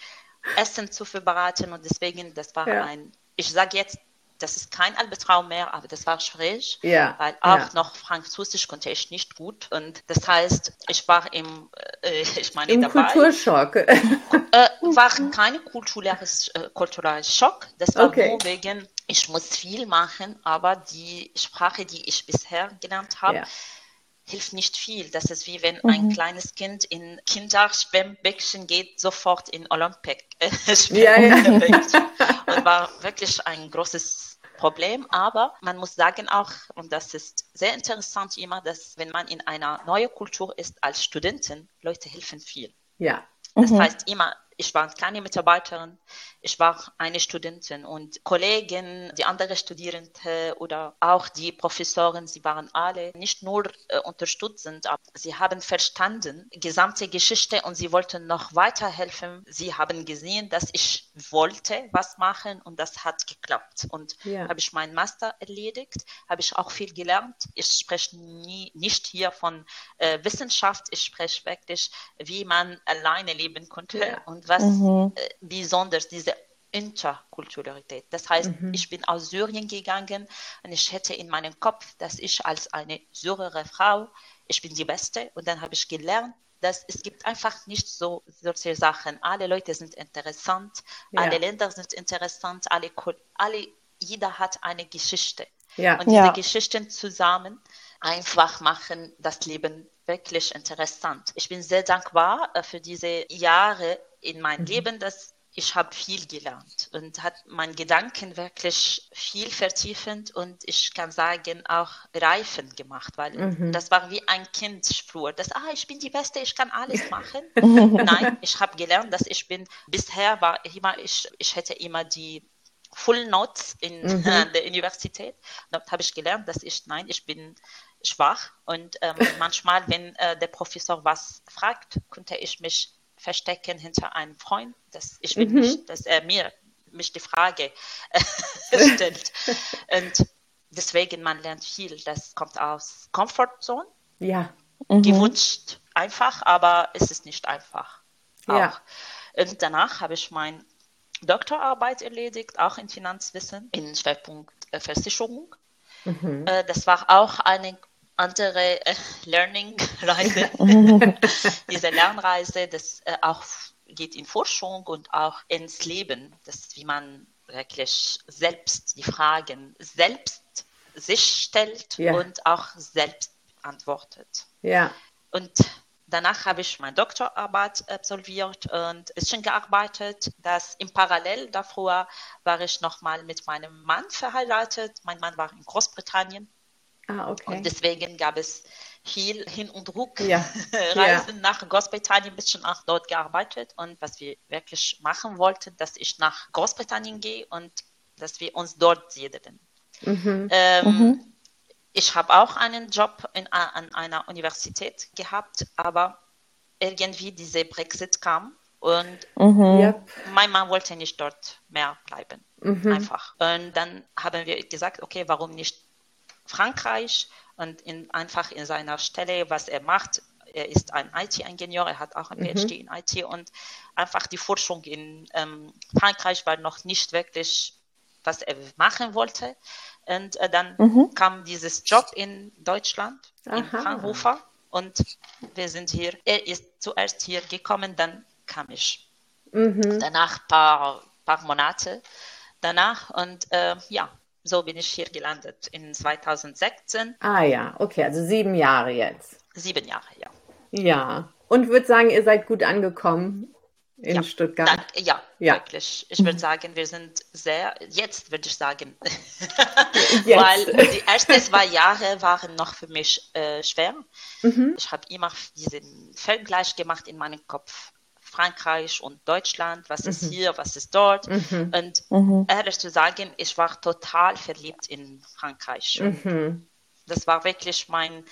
Essen zu vorbereiten und deswegen, das war ja. ein, ich sage jetzt, das ist kein Albtraum mehr, aber das war schwierig, ja, weil auch ja. noch Französisch konnte ich nicht gut und das heißt, ich war im, äh, *laughs* ich meine, Im dabei. Kulturschock. Äh, war *laughs* kein kulturelles, äh, kultureller Schock, das war okay. nur wegen ich muss viel machen, aber die Sprache, die ich bisher gelernt habe, ja. hilft nicht viel. Das ist wie wenn mhm. ein kleines Kind in Kinderschwemmbecken geht, sofort in Olympik äh, *laughs* ja, ja. Und war wirklich ein großes Problem, aber man muss sagen auch, und das ist sehr interessant immer, dass wenn man in einer neuen Kultur ist als Studentin, Leute helfen viel. Ja. Das mhm. heißt immer, ich war keine Mitarbeiterin, ich war eine Studentin und Kollegen, die andere Studierende oder auch die Professoren, sie waren alle nicht nur äh, unterstützend, aber sie haben verstanden, gesamte Geschichte und sie wollten noch weiterhelfen. Sie haben gesehen, dass ich wollte was machen und das hat geklappt. Und ja. habe ich meinen Master erledigt, habe ich auch viel gelernt. Ich spreche nie, nicht hier von äh, Wissenschaft, ich spreche wirklich, wie man alleine leben konnte ja. und was mhm. äh, besonders diese Interkulturalität. Das heißt, mhm. ich bin aus Syrien gegangen und ich hätte in meinem Kopf, dass ich als eine syrische Frau, ich bin die Beste und dann habe ich gelernt, dass es gibt einfach nicht so solche Sachen. Alle Leute sind interessant, ja. alle Länder sind interessant, alle, alle, jeder hat eine Geschichte. Ja. Und diese ja. Geschichten zusammen einfach machen das Leben wirklich interessant. Ich bin sehr dankbar äh, für diese Jahre in meinem mhm. Leben, dass ich habe viel gelernt und hat meinen Gedanken wirklich viel vertiefend und ich kann sagen auch reifend gemacht, weil mhm. das war wie ein Kind früher, dass ah ich bin die Beste, ich kann alles machen. *laughs* Nein, ich habe gelernt, dass ich bin bisher war immer ich ich hätte immer die Full Notes in mhm. *laughs* der Universität. Da habe ich gelernt, dass ich nein, ich bin schwach und ähm, *laughs* manchmal, wenn äh, der Professor was fragt, konnte ich mich verstecken hinter einem Freund, dass ich will mhm. nicht, dass er mir mich die Frage *laughs* äh, stellt. *laughs* Und deswegen man lernt viel. Das kommt aus Comfortzone. Ja. Mhm. Gewünscht einfach, aber es ist nicht einfach. Ja. Und danach habe ich meine Doktorarbeit erledigt, auch in Finanzwissen, in Schwerpunkt äh, Versicherung. Mhm. Äh, das war auch eine andere äh, Learning-Reise. *laughs* Diese Lernreise, das äh, auch geht in Forschung und auch ins Leben, das wie man wirklich selbst die Fragen selbst sich stellt ja. und auch selbst antwortet. Ja. Und danach habe ich meine Doktorarbeit absolviert und ein bisschen gearbeitet. Das im Parallel davor war ich nochmal mit meinem Mann verheiratet. Mein Mann war in Großbritannien. Ah, okay. Und deswegen gab es viel Hin- und *laughs* ja. Reisen ja. nach Großbritannien, ein bisschen auch dort gearbeitet. Und was wir wirklich machen wollten, dass ich nach Großbritannien gehe und dass wir uns dort siedeln. Mhm. Ähm, mhm. Ich habe auch einen Job in, an einer Universität gehabt, aber irgendwie dieser Brexit kam und mhm. mein Mann wollte nicht dort mehr bleiben. Mhm. Einfach. Und dann haben wir gesagt, okay, warum nicht Frankreich? Und in, einfach in seiner Stelle, was er macht, er ist ein IT-Ingenieur, er hat auch ein PhD mhm. in IT und einfach die Forschung in ähm, Frankreich war noch nicht wirklich, was er machen wollte. Und äh, dann mhm. kam dieses Job in Deutschland, Aha. in Fraunhofer. Und wir sind hier, er ist zuerst hier gekommen, dann kam ich. Mhm. Danach ein paar, paar Monate danach. Und äh, ja, so bin ich hier gelandet in 2016. Ah ja, okay, also sieben Jahre jetzt. Sieben Jahre, ja. Ja. Und würde sagen, ihr seid gut angekommen in ja, Stuttgart. Dann, ja, ja, wirklich. Ich würde sagen, wir sind sehr, jetzt würde ich sagen, *laughs* weil die ersten zwei Jahre waren noch für mich äh, schwer. Mhm. Ich habe immer diesen Vergleich gemacht in meinem Kopf. Frankreich und Deutschland, was ist mhm. hier, was ist dort. Mhm. Und mhm. ehrlich zu sagen, ich war total verliebt in Frankreich. Mhm. Das war wirklich mein,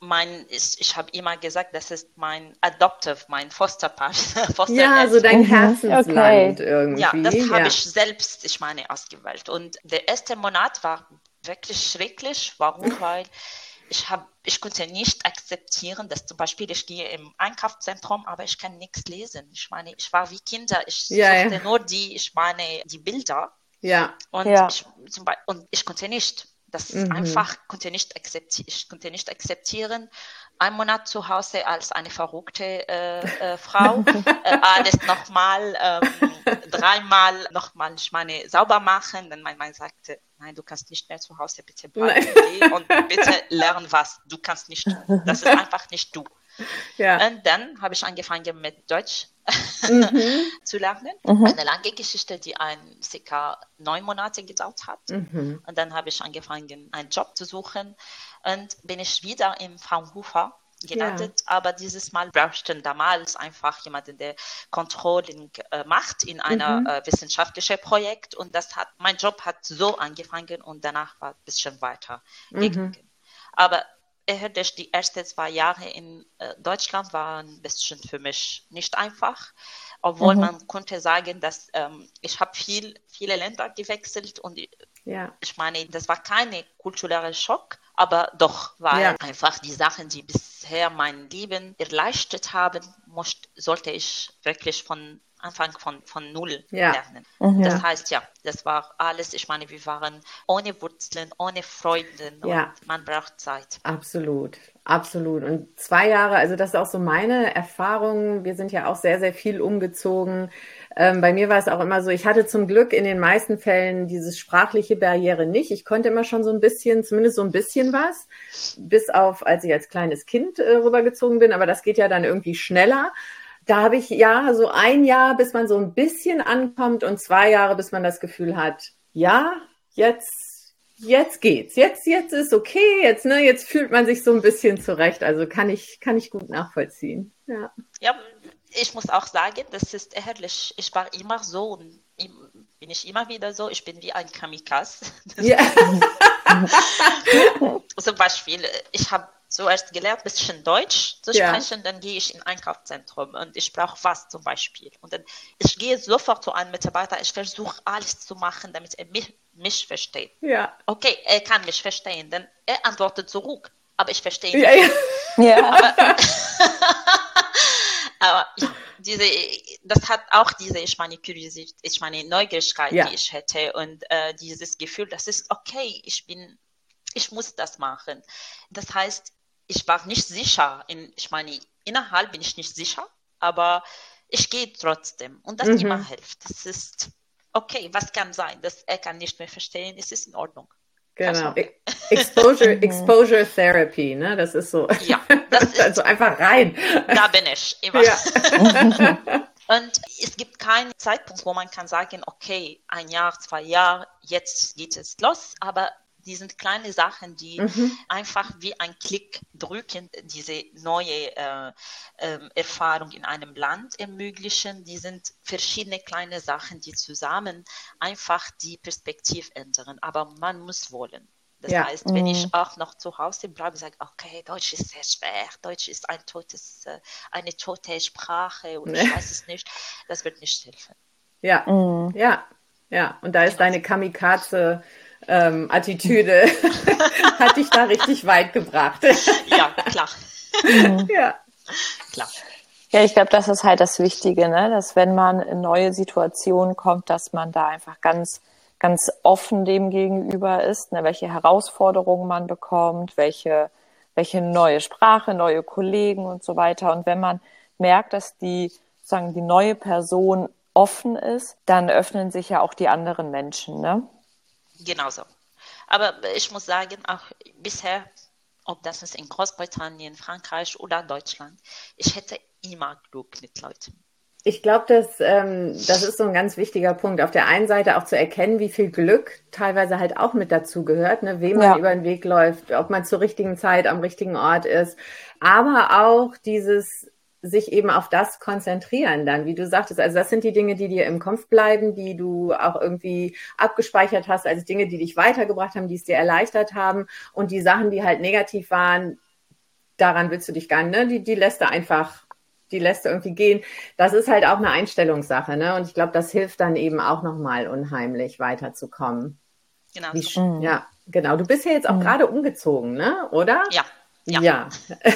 mein, ich, ich habe immer gesagt, das ist mein Adoptive, mein Fosterpaar. *laughs* Foster ja, so dein mhm. Herzensland okay. irgendwie. Ja, das habe ja. ich selbst, ich meine, ausgewählt. Und der erste Monat war wirklich schrecklich. Warum? *laughs* Weil ich habe, ich konnte nicht akzeptieren, dass zum Beispiel ich gehe im Einkaufszentrum, aber ich kann nichts lesen. Ich meine, ich war wie Kinder. Ich ja, suchte ja. nur die, ich meine, die Bilder. Ja. Und, ja. Ich, zum Beispiel, und ich konnte nicht. Das mhm. einfach konnte nicht akzeptieren. Ich konnte nicht akzeptieren, ein Monat zu Hause als eine verrückte äh, äh, Frau, äh, alles nochmal, ähm, dreimal nochmal, ich meine, sauber machen. Dann mein Mann sagte, nein, du kannst nicht mehr zu Hause, bitte bleiben und bitte lern was. Du kannst nicht, das ist einfach nicht du. Ja. Und dann habe ich angefangen mit Deutsch mhm. *laughs* zu lernen. Mhm. Eine lange Geschichte, die ein circa neun Monate gedauert hat. Mhm. Und dann habe ich angefangen, einen Job zu suchen und bin ich wieder im Fraunhofer gelandet, ja. aber dieses Mal brauchten damals einfach jemanden, der Controlling äh, macht in einer mhm. äh, wissenschaftlichen Projekt und das hat, mein Job hat so angefangen und danach war ein bisschen weiter mhm. gegangen. Aber ehrlich, die ersten zwei Jahre in äh, Deutschland waren ein bisschen für mich nicht einfach, obwohl mhm. man konnte sagen, dass ähm, ich habe viel, viele Länder gewechselt und ja. ich meine, das war kein kultureller Schock, aber doch, weil ja. einfach die Sachen, die bisher mein Leben erleichtert haben, musste, sollte ich wirklich von Anfang von, von Null ja. lernen. Mhm. Das heißt, ja, das war alles, ich meine, wir waren ohne Wurzeln, ohne Freunde ja. man braucht Zeit. Absolut, absolut. Und zwei Jahre, also das ist auch so meine Erfahrung. Wir sind ja auch sehr, sehr viel umgezogen. Ähm, bei mir war es auch immer so, ich hatte zum Glück in den meisten Fällen diese sprachliche Barriere nicht. Ich konnte immer schon so ein bisschen, zumindest so ein bisschen was, bis auf, als ich als kleines Kind äh, rübergezogen bin, aber das geht ja dann irgendwie schneller. Da habe ich ja so ein Jahr, bis man so ein bisschen ankommt und zwei Jahre, bis man das Gefühl hat, ja, jetzt, jetzt geht's. Jetzt, jetzt ist okay. Jetzt, ne, jetzt fühlt man sich so ein bisschen zurecht. Also kann ich, kann ich gut nachvollziehen. Ja. Ja, ich muss auch sagen, das ist ehrlich. Ich war immer so und bin ich immer wieder so. Ich bin wie ein Kamikaze. *laughs* Ja. Zum Beispiel, ich habe zuerst gelernt, ein bisschen Deutsch zu sprechen, ja. dann gehe ich in ein Einkaufszentrum und ich brauche was zum Beispiel. Und dann ich gehe sofort zu einem Mitarbeiter, ich versuche alles zu machen, damit er mich, mich versteht. Ja. Okay, er kann mich verstehen, denn er antwortet zurück, aber ich verstehe ihn. Ja, ja. ja. Aber, *laughs* *laughs* aber ja, diese, das hat auch diese, ich meine, Curiosität, ich meine, Neugierigkeit, ja. die ich hätte und äh, dieses Gefühl, das ist okay, ich bin, ich muss das machen. Das heißt, ich war nicht sicher, in, ich meine, innerhalb bin ich nicht sicher, aber ich gehe trotzdem und das mhm. immer hilft. Das ist okay, was kann sein, dass er kann nicht mehr verstehen, es ist in Ordnung. Genau. Exposure, *laughs* Exposure Therapy, ne? Das ist so. Ja, *laughs* das ist also einfach rein. Da bin ich immer. Ja. *laughs* Und es gibt keinen Zeitpunkt, wo man kann sagen, okay, ein Jahr, zwei Jahre, jetzt geht es los. Aber die sind kleine Sachen, die mhm. einfach wie ein Klick drücken, diese neue äh, äh, Erfahrung in einem Land ermöglichen. Die sind verschiedene kleine Sachen, die zusammen einfach die Perspektive ändern. Aber man muss wollen. Das ja. heißt, wenn mhm. ich auch noch zu Hause bleibe und sage, okay, Deutsch ist sehr schwer, Deutsch ist ein totes, äh, eine tote Sprache und ich weiß es nicht, das wird nicht helfen. Ja, mhm. ja, ja. Und da ist genau. deine Kamikaze ähm, Attitüde *laughs* hat dich da richtig weit gebracht. ja, klar. Mhm. Ja. Klar. Ja, ich glaube, das ist halt das Wichtige, ne? dass wenn man in neue Situationen kommt, dass man da einfach ganz, ganz offen dem gegenüber ist, ne? welche Herausforderungen man bekommt, welche, welche neue Sprache, neue Kollegen und so weiter. Und wenn man merkt, dass die, sagen, die neue Person offen ist, dann öffnen sich ja auch die anderen Menschen, ne? Genauso. Aber ich muss sagen, auch bisher, ob das ist in Großbritannien, Frankreich oder Deutschland, ich hätte immer Glück mit Leuten. Ich glaube, dass, ähm, das ist so ein ganz wichtiger Punkt. Auf der einen Seite auch zu erkennen, wie viel Glück teilweise halt auch mit dazu gehört, ne? wem man über den Weg läuft, ob man zur richtigen Zeit am richtigen Ort ist. Aber auch dieses sich eben auf das konzentrieren dann, wie du sagtest. Also das sind die Dinge, die dir im Kopf bleiben, die du auch irgendwie abgespeichert hast, als Dinge, die dich weitergebracht haben, die es dir erleichtert haben. Und die Sachen, die halt negativ waren, daran willst du dich gar nicht, ne? Die, die lässt du einfach, die lässt du irgendwie gehen. Das ist halt auch eine Einstellungssache, ne? Und ich glaube, das hilft dann eben auch nochmal unheimlich weiterzukommen. Genau. Wie, so. Ja, genau. Du bist ja jetzt auch mhm. gerade umgezogen, ne? Oder? Ja, ja. ja. *laughs*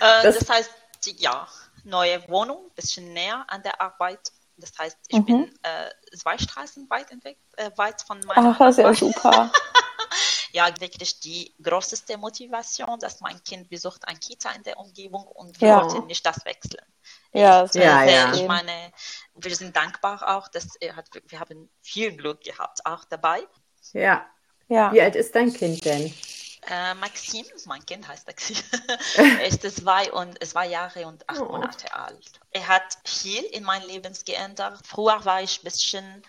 Äh, das, das, heißt, ja, neue Wohnung, bisschen näher an der Arbeit. Das heißt, ich mhm. bin äh, zwei Straßen weit, entweg, äh, weit von meiner Ach, das ist ja super. *laughs* ja, wirklich die größte Motivation, dass mein Kind besucht ein Kita in der Umgebung und wir ja. wollten nicht das wechseln. Ja, ich, ja, ja. ich meine, wir sind dankbar auch, dass er hat, wir haben viel Glück gehabt auch dabei. Ja. ja. Wie alt ist dein Kind denn? Äh, Maxim, mein Kind heißt Maxim, *laughs* er ist zwei, und, zwei Jahre und acht oh. Monate alt. Er hat viel in meinem Leben geändert. Früher war ich ein bisschen,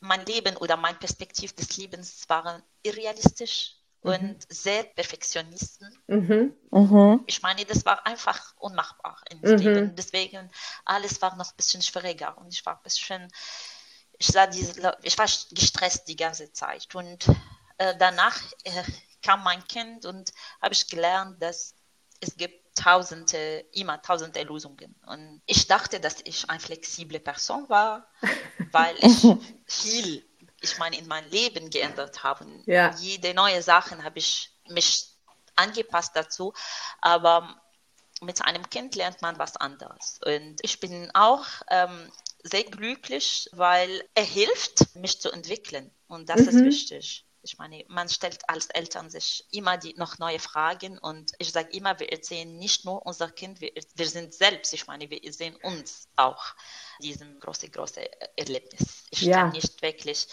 mein Leben oder mein Perspektiv des Lebens waren irrealistisch mhm. und sehr Perfektionisten. Mhm. Mhm. Ich meine, das war einfach unmachbar im mhm. Leben. Deswegen, alles war noch ein bisschen schwieriger und ich war ein bisschen, ich, sah diese, ich war gestresst die ganze Zeit und äh, danach äh, kam mein Kind und habe ich gelernt, dass es gibt tausende, immer tausende Lösungen. Und ich dachte, dass ich eine flexible Person war, *laughs* weil ich viel, ich meine, in meinem Leben geändert habe. Ja. Jede neue Sache habe ich mich angepasst dazu. Aber mit einem Kind lernt man was anderes. Und ich bin auch ähm, sehr glücklich, weil er hilft, mich zu entwickeln. Und das mhm. ist wichtig. Ich meine, man stellt als Eltern sich immer die noch neue Fragen und ich sage immer, wir erzählen nicht nur unser Kind, wir, wir sind selbst, ich meine, wir sehen uns auch diesem große, große Erlebnis. Ich ja. kann nicht wirklich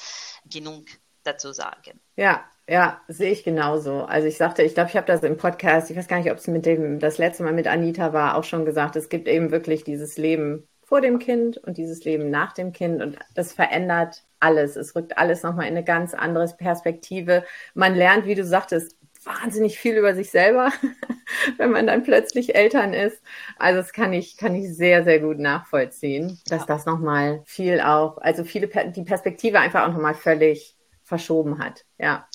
genug dazu sagen. Ja, ja, sehe ich genauso. Also ich sagte, ich glaube, ich habe das im Podcast, ich weiß gar nicht, ob es mit dem das letzte Mal mit Anita war, auch schon gesagt, es gibt eben wirklich dieses Leben vor dem Kind und dieses Leben nach dem Kind und das verändert alles. Es rückt alles nochmal in eine ganz andere Perspektive. Man lernt, wie du sagtest, wahnsinnig viel über sich selber, *laughs* wenn man dann plötzlich Eltern ist. Also das kann ich, kann ich sehr, sehr gut nachvollziehen, dass ja. das nochmal viel auch, also viele, die Perspektive einfach auch nochmal völlig verschoben hat. Ja.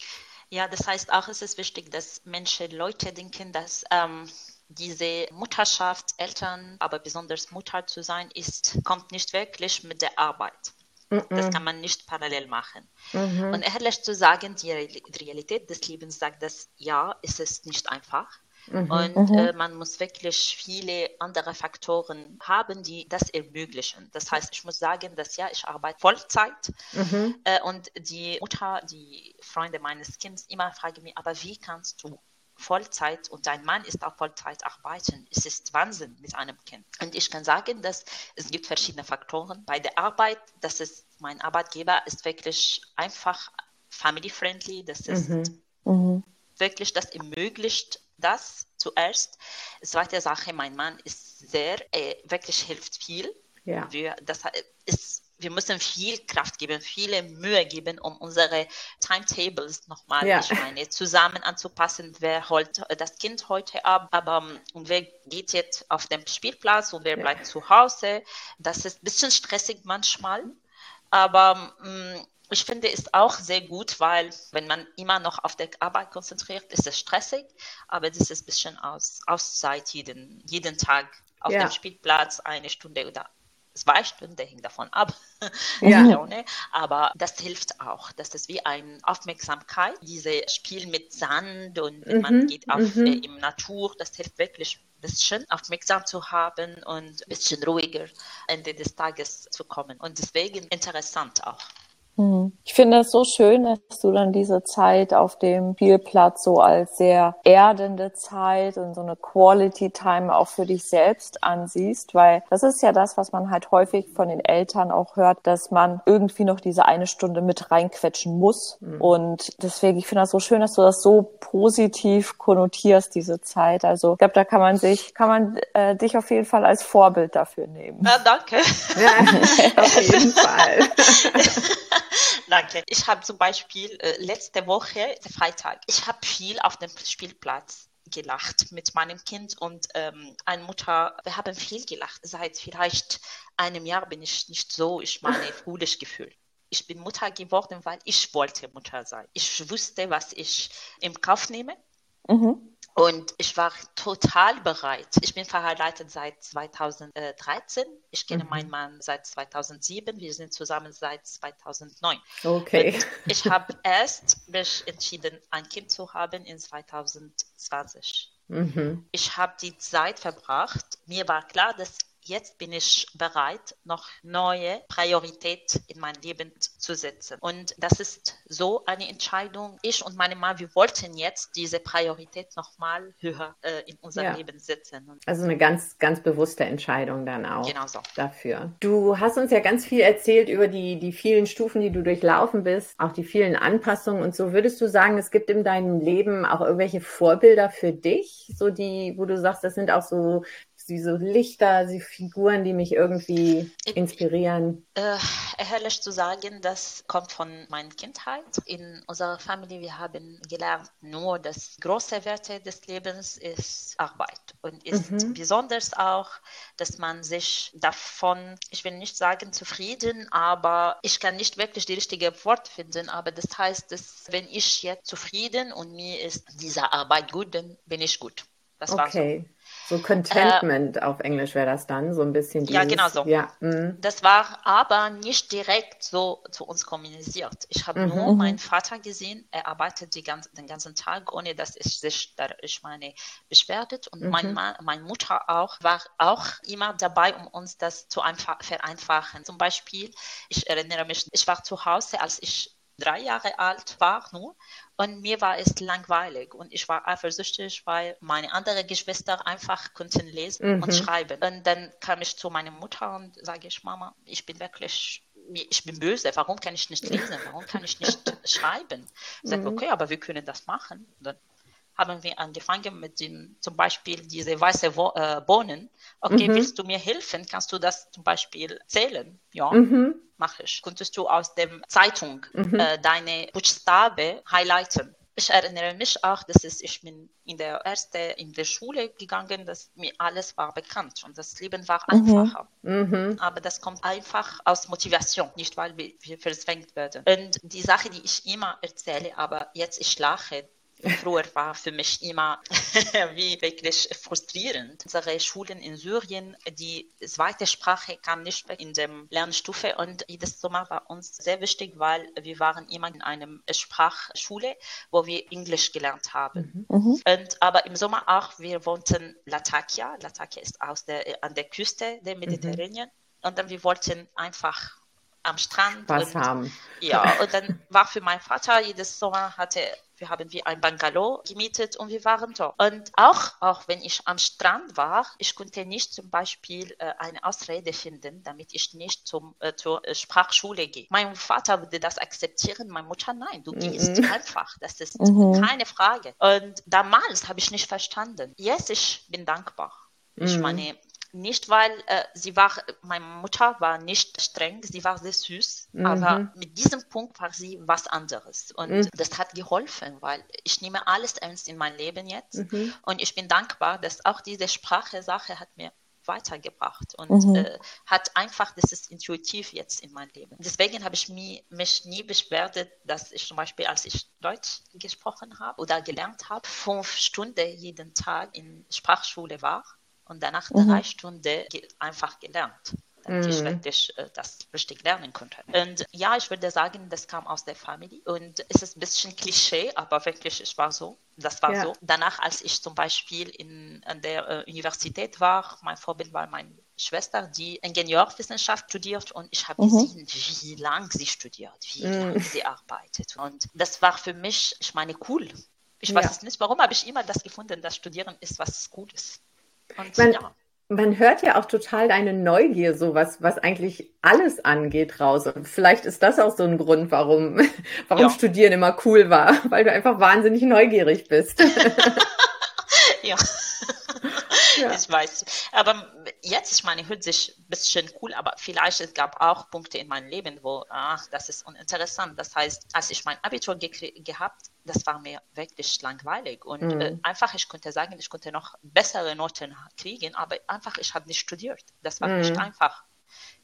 Ja, das heißt auch, es ist wichtig, dass Menschen, Leute denken, dass ähm, diese Mutterschaft, Eltern, aber besonders Mutter zu sein, ist, kommt nicht wirklich mit der Arbeit. Das kann man nicht parallel machen. Mhm. Und ehrlich zu sagen, die Realität des Lebens sagt, dass ja, es ist nicht einfach. Mhm. Und mhm. Äh, man muss wirklich viele andere Faktoren haben, die das ermöglichen. Das heißt, ich muss sagen, dass ja, ich arbeite Vollzeit mhm. äh, und die Mutter, die Freunde meines Kindes immer fragen mich, aber wie kannst du Vollzeit und dein Mann ist auch Vollzeit arbeiten. Es ist Wahnsinn mit einem Kind. Und ich kann sagen, dass es gibt verschiedene Faktoren. Bei der Arbeit, das ist mein Arbeitgeber, ist wirklich einfach family-friendly. Das ist mhm. mhm. wirklich, das ermöglicht das zuerst. Zweite Sache, mein Mann ist sehr, äh, wirklich hilft viel. Ja. Wir, das ist wir müssen viel Kraft geben, viele Mühe geben, um unsere Timetables nochmal, ja. ich meine, zusammen anzupassen. Wer holt das Kind heute ab, aber ähm, und wer geht jetzt auf den Spielplatz und wer ja. bleibt zu Hause? Das ist ein bisschen stressig manchmal, aber ähm, ich finde es auch sehr gut, weil wenn man immer noch auf der Arbeit konzentriert, ist es stressig, aber das ist ein bisschen aus, Auszeit jeden, jeden Tag auf ja. dem Spielplatz eine Stunde oder zwei Stunden, hängt davon ab. *laughs* Ja. Aber das hilft auch. Das ist wie eine Aufmerksamkeit. Diese Spiel mit Sand und mhm. man geht auf mhm. äh, im Natur, das hilft wirklich ein bisschen aufmerksam zu haben und ein bisschen ruhiger Ende des Tages zu kommen. Und deswegen interessant auch. Hm. Ich finde es so schön, dass du dann diese Zeit auf dem Spielplatz so als sehr erdende Zeit und so eine Quality Time auch für dich selbst ansiehst, weil das ist ja das, was man halt häufig von den Eltern auch hört, dass man irgendwie noch diese eine Stunde mit reinquetschen muss. Mhm. Und deswegen, ich finde das so schön, dass du das so positiv konnotierst, diese Zeit. Also ich glaube, da kann man sich, kann man äh, dich auf jeden Fall als Vorbild dafür nehmen. Ja, danke. Ja, auf jeden Fall. *laughs* Danke. Ich habe zum Beispiel äh, letzte Woche, Freitag, ich habe viel auf dem Spielplatz gelacht mit meinem Kind und ähm, eine Mutter. Wir haben viel gelacht. Seit vielleicht einem Jahr bin ich nicht so, ich meine, *laughs* foolish gefühlt. Ich bin Mutter geworden, weil ich wollte Mutter sein. Ich wusste, was ich im Kauf nehme. Mhm. Und ich war total bereit. Ich bin verheiratet seit 2013. Ich kenne mhm. meinen Mann seit 2007. Wir sind zusammen seit 2009. Okay. Und ich habe *laughs* erst mich entschieden, ein Kind zu haben in 2020. Mhm. Ich habe die Zeit verbracht. Mir war klar, dass jetzt bin ich bereit, noch neue Priorität in mein Leben zu setzen. Und das ist so eine Entscheidung. Ich und meine Mann, wir wollten jetzt diese Priorität nochmal höher äh, in unser ja. Leben setzen. Also eine ganz, ganz bewusste Entscheidung dann auch genau so. dafür. Du hast uns ja ganz viel erzählt über die, die vielen Stufen, die du durchlaufen bist, auch die vielen Anpassungen und so. Würdest du sagen, es gibt in deinem Leben auch irgendwelche Vorbilder für dich, so die, wo du sagst, das sind auch so diese Lichter, die Figuren, die mich irgendwie inspirieren? Äh, ehrlich zu sagen, das kommt von meiner Kindheit. In unserer Familie, wir haben gelernt, nur das große Werte des Lebens ist Arbeit und ist mhm. besonders auch, dass man sich davon, ich will nicht sagen zufrieden, aber ich kann nicht wirklich die richtige Wort finden, aber das heißt, dass wenn ich jetzt zufrieden und mir ist diese Arbeit gut, dann bin ich gut. Das okay. war so. Contentment äh, auf Englisch wäre das dann, so ein bisschen. Dieses, ja, genau so. Ja, mm. Das war aber nicht direkt so zu uns kommuniziert. Ich habe mhm. nur meinen Vater gesehen, er arbeitet die ganze, den ganzen Tag, ohne dass ich sich, ich meine, beschwerdet. Und mhm. mein Mann, meine Mutter auch, war auch immer dabei, um uns das zu vereinfachen. Zum Beispiel, ich erinnere mich, ich war zu Hause, als ich drei Jahre alt war nur und mir war es langweilig und ich war eifersüchtig, weil meine anderen Geschwister einfach konnten lesen mhm. und schreiben. Und dann kam ich zu meiner Mutter und sage ich, Mama, ich bin wirklich ich bin böse, warum kann ich nicht lesen, warum kann ich nicht *laughs* schreiben? Ich sage, mhm. okay, aber wir können das machen. Dann haben wir angefangen mit dem, zum Beispiel diese weiße äh, Bohnen. Okay, mhm. willst du mir helfen? Kannst du das zum Beispiel zählen? Ja. Mhm mache ich. Konntest du aus der Zeitung mhm. äh, deine Buchstabe highlighten? Ich erinnere mich auch, dass es, ich bin in der erste in der Schule gegangen, dass mir alles war bekannt und das Leben war mhm. einfacher. Mhm. Aber das kommt einfach aus Motivation, nicht weil wir, wir verzwängt werden. Und die Sache, die ich immer erzähle, aber jetzt ich lache, Früher war für mich immer *laughs* wie wirklich frustrierend. Unsere Schulen in Syrien, die zweite Sprache kam nicht mehr in der Lernstufe und jedes Sommer war uns sehr wichtig, weil wir waren immer in einer Sprachschule, wo wir Englisch gelernt haben. Mhm. mhm. Und, aber im Sommer auch, wir wohnten Latakia. Latakia ist aus der, an der Küste der. Mediterranean. Mhm. Und dann wir wollten einfach am Strand. Was haben. Ja, und dann war für meinen Vater jedes Sommer hatte wir haben wie ein Bungalow gemietet und wir waren dort. Und auch, auch wenn ich am Strand war, ich konnte nicht zum Beispiel äh, eine Ausrede finden, damit ich nicht zum, äh, zur äh, Sprachschule gehe. Mein Vater würde das akzeptieren, meine Mutter nein, du gehst mhm. einfach. Das ist mhm. keine Frage. Und damals habe ich nicht verstanden. Jetzt, ich bin dankbar. Ich mhm. meine, nicht, weil äh, sie war, meine Mutter war nicht streng, sie war sehr süß, mhm. aber mit diesem Punkt war sie was anderes. Und mhm. das hat geholfen, weil ich nehme alles ernst in mein Leben jetzt. Mhm. Und ich bin dankbar, dass auch diese Sprache-Sache hat mir weitergebracht und mhm. äh, hat einfach, das ist intuitiv jetzt in mein Leben. Deswegen habe ich mich, mich nie beschwert, dass ich zum Beispiel, als ich Deutsch gesprochen habe oder gelernt habe, fünf Stunden jeden Tag in Sprachschule war und danach mhm. drei Stunden einfach gelernt damit ich mhm. wirklich äh, das richtig lernen konnte. Und ja, ich würde sagen, das kam aus der Familie und es ist ein bisschen Klischee, aber wirklich, es war so. Das war ja. so. Danach, als ich zum Beispiel in, an der äh, Universität war, mein Vorbild war meine Schwester, die Ingenieurwissenschaft studiert und ich habe mhm. gesehen, wie lange sie studiert, wie mhm. lange sie arbeitet. Und das war für mich, ich meine, cool. Ich weiß es nicht, warum habe ich immer das gefunden, dass Studieren ist was Gutes. Und, man, ja. man hört ja auch total deine Neugier, so was, was eigentlich alles angeht, raus. Und vielleicht ist das auch so ein Grund, warum, *laughs* warum ja. Studieren immer cool war, *laughs* weil du einfach wahnsinnig neugierig bist. *laughs* ja. ja. Ich weiß. Aber jetzt, ich meine, hört sich ein bisschen cool, aber vielleicht es gab auch Punkte in meinem Leben, wo, ach, das ist uninteressant. Das heißt, als ich mein Abitur ge gehabt, das war mir wirklich langweilig und mhm. äh, einfach, ich konnte sagen, ich konnte noch bessere Noten kriegen, aber einfach, ich habe nicht studiert. Das war mhm. nicht einfach.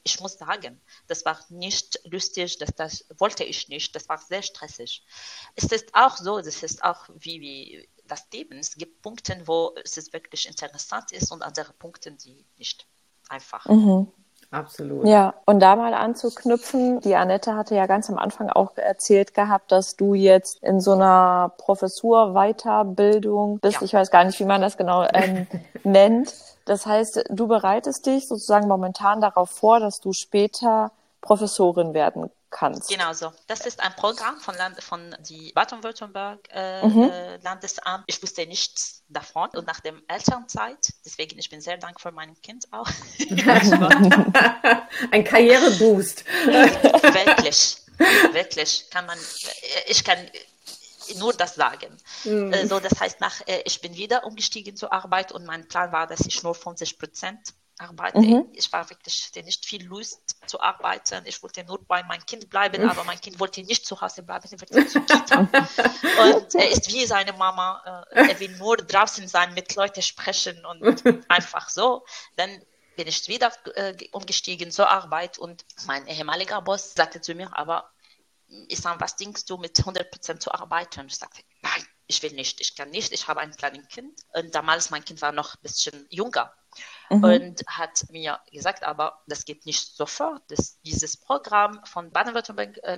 Ich muss sagen, das war nicht lustig, das, das wollte ich nicht, das war sehr stressig. Es ist auch so, das ist auch wie, wie das Leben. Es gibt Punkte, wo es wirklich interessant ist und andere Punkte, die nicht einfach. Mhm. Absolut. Ja, und da mal anzuknüpfen, die Annette hatte ja ganz am Anfang auch erzählt gehabt, dass du jetzt in so einer Professur Weiterbildung bist. Ja. Ich weiß gar nicht, wie man das genau ähm, *laughs* nennt. Das heißt, du bereitest dich sozusagen momentan darauf vor, dass du später Professorin werden kannst. Genau so. Das ist ein Programm von, Land, von die Baden-Württemberg äh, mhm. äh, Landesamt. Ich wusste nichts davon und nach der Elternzeit, deswegen ich bin sehr dankbar für mein Kind auch. *laughs* ein Karriereboost. *laughs* wirklich, wirklich kann man. Ich kann nur das sagen. Mhm. Äh, so, das heißt, nach, äh, ich bin wieder umgestiegen zur Arbeit und mein Plan war, dass ich nur 50 Prozent arbeite. Mhm. Ich war wirklich nicht viel Lust zu arbeiten. Ich wollte nur bei meinem Kind bleiben, mhm. aber mein Kind wollte nicht zu Hause bleiben, er wollte zu Kita. *laughs* und er ist wie seine Mama. Äh, er will nur draußen sein, mit Leuten sprechen und *laughs* einfach so. Dann bin ich wieder äh, umgestiegen zur Arbeit und mein ehemaliger Boss sagte zu mir, aber Isam, was denkst du mit 100% zu arbeiten? Und ich sagte, nein, ich will nicht, ich kann nicht, ich habe ein kleines Kind. Und damals, mein Kind war noch ein bisschen jünger mhm. und hat mir gesagt, aber das geht nicht sofort, das, dieses Programm von Baden-Württemberg äh,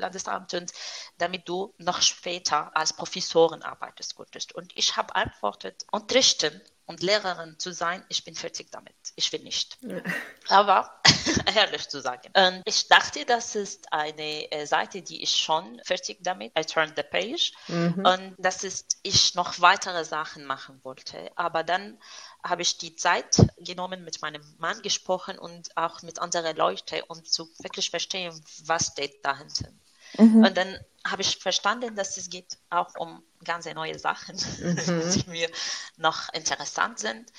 damit du noch später als Professorin arbeitest konntest. Und ich habe antwortet, unterrichten und Lehrerin zu sein, ich bin fertig damit. Ich will nicht. Ja. *laughs* Aber *laughs* ehrlich zu sagen. Und ich dachte, das ist eine äh, Seite, die ich schon fertig damit. I turned the page. Mhm. Und das ist, ich noch weitere Sachen machen wollte. Aber dann habe ich die Zeit genommen, mit meinem Mann gesprochen und auch mit anderen Leuten, um zu wirklich verstehen, was steht dahinter. Mhm. Und dann habe ich verstanden, dass es geht auch um ganz neue Sachen, mhm. *laughs* die mir noch interessant sind.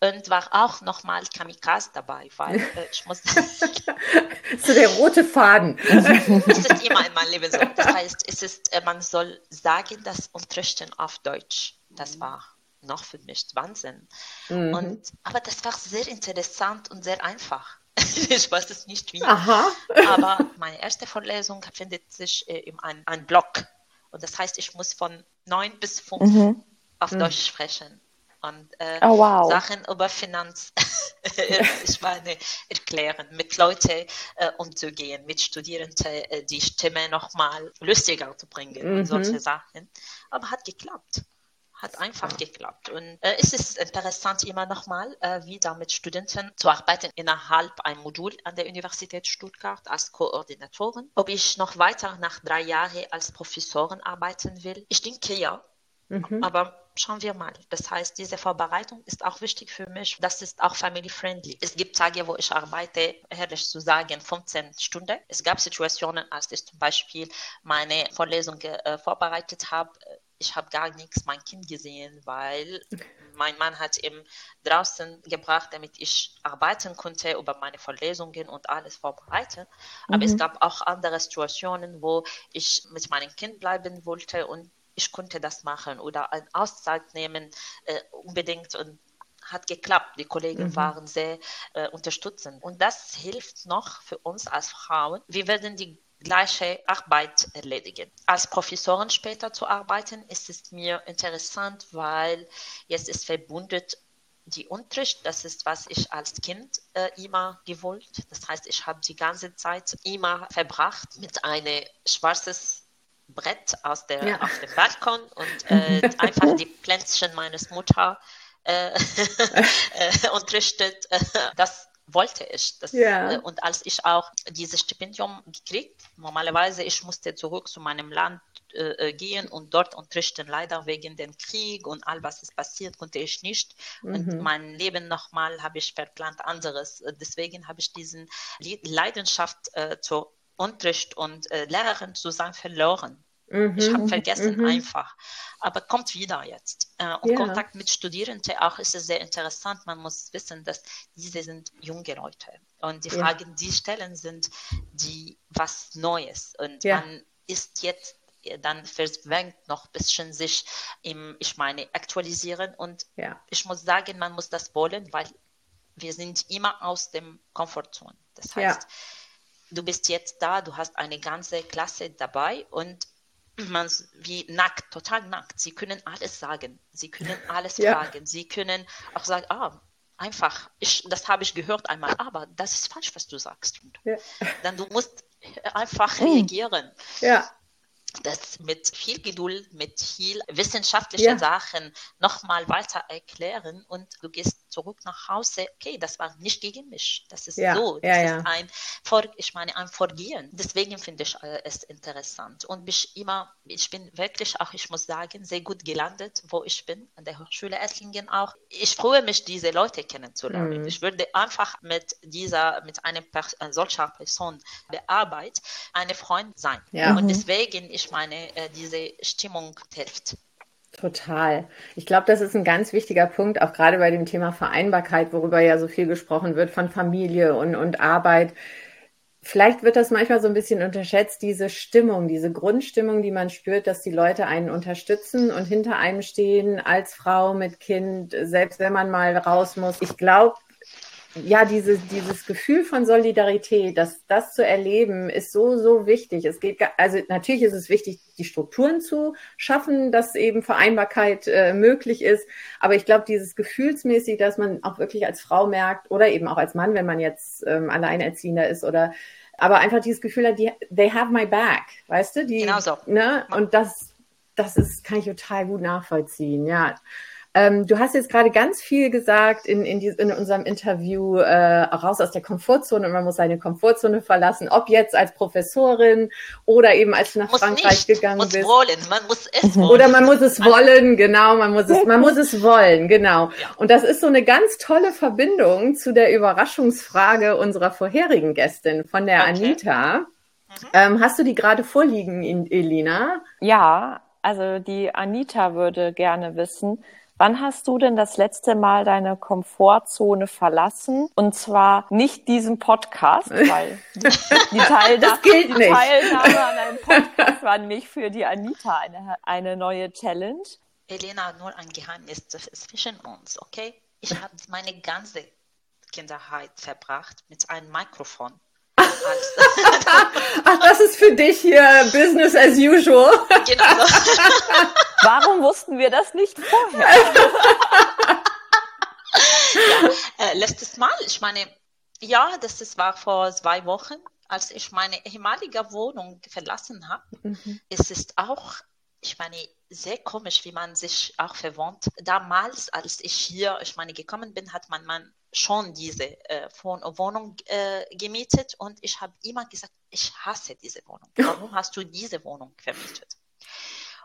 Und war auch nochmal Kamikaze dabei, weil *laughs* äh, ich muss. *laughs* so der rote Faden. es ist immer in meinem Leben so. Das heißt, es ist, äh, man soll sagen, das Unterrichten auf Deutsch. Das war noch für mich Wahnsinn. Mhm. Und, aber das war sehr interessant und sehr einfach. *laughs* ich weiß es nicht wie. Aha. aber meine erste Vorlesung findet sich äh, in einem, einem Blog. Und das heißt, ich muss von neun bis fünf mhm. auf mhm. Deutsch sprechen. Und äh, oh, wow. Sachen über Finanz, *laughs* ich meine, erklären, mit Leuten äh, umzugehen, mit Studierenden äh, die Stimme nochmal lustiger zu bringen mhm. und solche Sachen. Aber hat geklappt hat einfach geklappt. Und äh, es ist interessant, immer nochmal äh, wieder mit Studenten zu arbeiten innerhalb ein Modul an der Universität Stuttgart als Koordinatorin. Ob ich noch weiter nach drei Jahren als Professorin arbeiten will? Ich denke ja. Mhm. Aber schauen wir mal. Das heißt, diese Vorbereitung ist auch wichtig für mich. Das ist auch family-friendly. Es gibt Tage, wo ich arbeite, ehrlich zu sagen, 15 Stunden. Es gab Situationen, als ich zum Beispiel meine Vorlesung äh, vorbereitet habe ich habe gar nichts mein Kind gesehen, weil mein Mann hat ihm draußen gebracht, damit ich arbeiten konnte über meine Vorlesungen und alles vorbereiten. Aber mhm. es gab auch andere Situationen, wo ich mit meinem Kind bleiben wollte und ich konnte das machen oder eine Auszeit nehmen äh, unbedingt und hat geklappt. Die Kollegen mhm. waren sehr äh, unterstützend. Und das hilft noch für uns als Frauen. Wir werden die gleiche Arbeit erledigen. Als Professorin später zu arbeiten, ist es mir interessant, weil jetzt ist verbunden die Unterricht, das ist, was ich als Kind äh, immer gewollt. Das heißt, ich habe die ganze Zeit immer verbracht mit einem schwarzes Brett aus der, ja. auf dem Balkon und äh, *laughs* einfach die Pflänzchen meines Mutter äh, *laughs* äh, *laughs* unterrichtet. Das wollte ich. Das, ja. Äh, und als ich auch dieses Stipendium gekriegt, normalerweise ich musste zurück zu meinem Land äh, äh, gehen und dort unterrichten. Leider wegen dem Krieg und all was ist passiert, konnte ich nicht. Mhm. Und mein Leben nochmal habe ich verplant anderes. Äh, deswegen habe ich diesen Leidenschaft äh, zur Unterricht und äh, Lehrerin zu sein verloren. Mhm, ich habe vergessen mhm. einfach. Aber kommt wieder jetzt. Äh, und ja. Kontakt mit Studierenden auch ist es sehr interessant. Man muss wissen, dass diese sind junge Leute. Und die ja. Fragen, die stellen, sind die was Neues. Und ja. man ist jetzt dann verwendet noch ein bisschen sich im, ich meine, aktualisieren. Und ich muss sagen, man muss das wollen, weil wir sind immer aus dem Komfortzone. Das heißt, du bist jetzt da, du hast eine ganze Klasse dabei und man wie nackt, total nackt. Sie können alles sagen, sie können alles ja. fragen, sie können auch sagen, ah, einfach, ich, das habe ich gehört einmal, aber das ist falsch, was du sagst. Ja. Dann du musst einfach reagieren. Ja das mit viel Geduld, mit viel wissenschaftlichen ja. Sachen nochmal weiter erklären und du gehst zurück nach Hause. Okay, das war nicht gegen mich. Das ist ja. so. Das ja, ist ein, Vor ich meine, ein Vorgehen. Deswegen finde ich äh, es interessant und mich immer, ich bin wirklich auch, ich muss sagen, sehr gut gelandet, wo ich bin, an der Hochschule Esslingen auch. Ich freue mich, diese Leute kennenzulernen. Mhm. Ich würde einfach mit dieser, mit einem äh, solcher Person der Arbeit eine Freund sein. Und mhm. deswegen, ich meine, äh, diese Stimmung hilft. Total. Ich glaube, das ist ein ganz wichtiger Punkt, auch gerade bei dem Thema Vereinbarkeit, worüber ja so viel gesprochen wird von Familie und, und Arbeit. Vielleicht wird das manchmal so ein bisschen unterschätzt, diese Stimmung, diese Grundstimmung, die man spürt, dass die Leute einen unterstützen und hinter einem stehen als Frau mit Kind, selbst wenn man mal raus muss. Ich glaube, ja, diese, dieses Gefühl von Solidarität, das, das zu erleben, ist so, so wichtig. Es geht, also natürlich ist es wichtig, die Strukturen zu schaffen, dass eben Vereinbarkeit äh, möglich ist. Aber ich glaube, dieses gefühlsmäßig, dass man auch wirklich als Frau merkt oder eben auch als Mann, wenn man jetzt ähm, Alleinerziehender ist oder, aber einfach dieses Gefühl hat, die, they have my back, weißt du? Die, genau so. Ne? Und das, das ist, kann ich total gut nachvollziehen, ja. Ähm, du hast jetzt gerade ganz viel gesagt in, in, die, in unserem Interview, äh, raus aus der Komfortzone und man muss seine Komfortzone verlassen, ob jetzt als Professorin oder eben als du nach muss Frankreich nicht, gegangen muss bist. Wollen. Man muss es wollen. Oder man muss es wollen, genau, man muss es, man muss es wollen, genau. Ja. Und das ist so eine ganz tolle Verbindung zu der Überraschungsfrage unserer vorherigen Gästin von der okay. Anita. Mhm. Ähm, hast du die gerade vorliegen, Elina? Ja, also die Anita würde gerne wissen, Wann hast du denn das letzte Mal deine Komfortzone verlassen? Und zwar nicht diesen Podcast, *laughs* weil die, Teilnahme, die Teilnahme an einem Podcast war nämlich für die Anita eine, eine neue Challenge. Elena, nur ein Geheimnis zwischen uns, okay? Ich habe meine ganze Kinderheit verbracht mit einem Mikrofon *laughs* als. Ach, das ist für dich hier Business as usual. Genau. *laughs* Warum wussten wir das nicht vorher? *laughs* ja, äh, letztes Mal, ich meine, ja, das ist, war vor zwei Wochen, als ich meine ehemalige Wohnung verlassen habe. Mhm. Es ist auch, ich meine, sehr komisch, wie man sich auch verwohnt. Damals, als ich hier, ich meine, gekommen bin, hat man, man schon diese äh, Wohnung äh, gemietet und ich habe immer gesagt, ich hasse diese Wohnung. *laughs* Warum hast du diese Wohnung vermietet?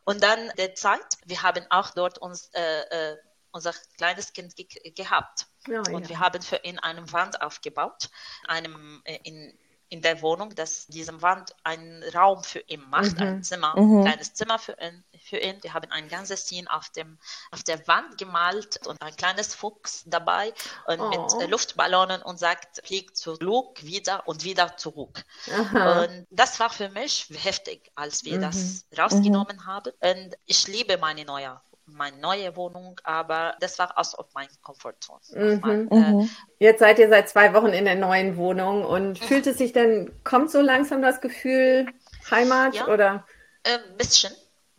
Und dann der Zeit, wir haben auch dort uns äh, äh unser kleines Kind ge gehabt. Ja, und ja. wir haben für ihn eine Wand aufgebaut, einem äh, in in der Wohnung, dass diesem Wand einen Raum für ihn macht, mhm. ein Zimmer, mhm. ein kleines Zimmer für ihn, für ihn. Wir haben ein ganzes Scene auf, dem, auf der Wand gemalt und ein kleines Fuchs dabei und oh. mit Luftballonen und sagt, fliegt zurück, wieder und wieder zurück. Aha. Und das war für mich heftig, als wir mhm. das rausgenommen mhm. haben. Und ich liebe meine neue meine neue Wohnung, aber das war aus auf meiner Komfortzone. Mhm, äh, mhm. Jetzt seid ihr seit zwei Wochen in der neuen Wohnung und mhm. fühlt es sich denn, kommt so langsam das Gefühl Heimat ja, oder? Ein äh, bisschen.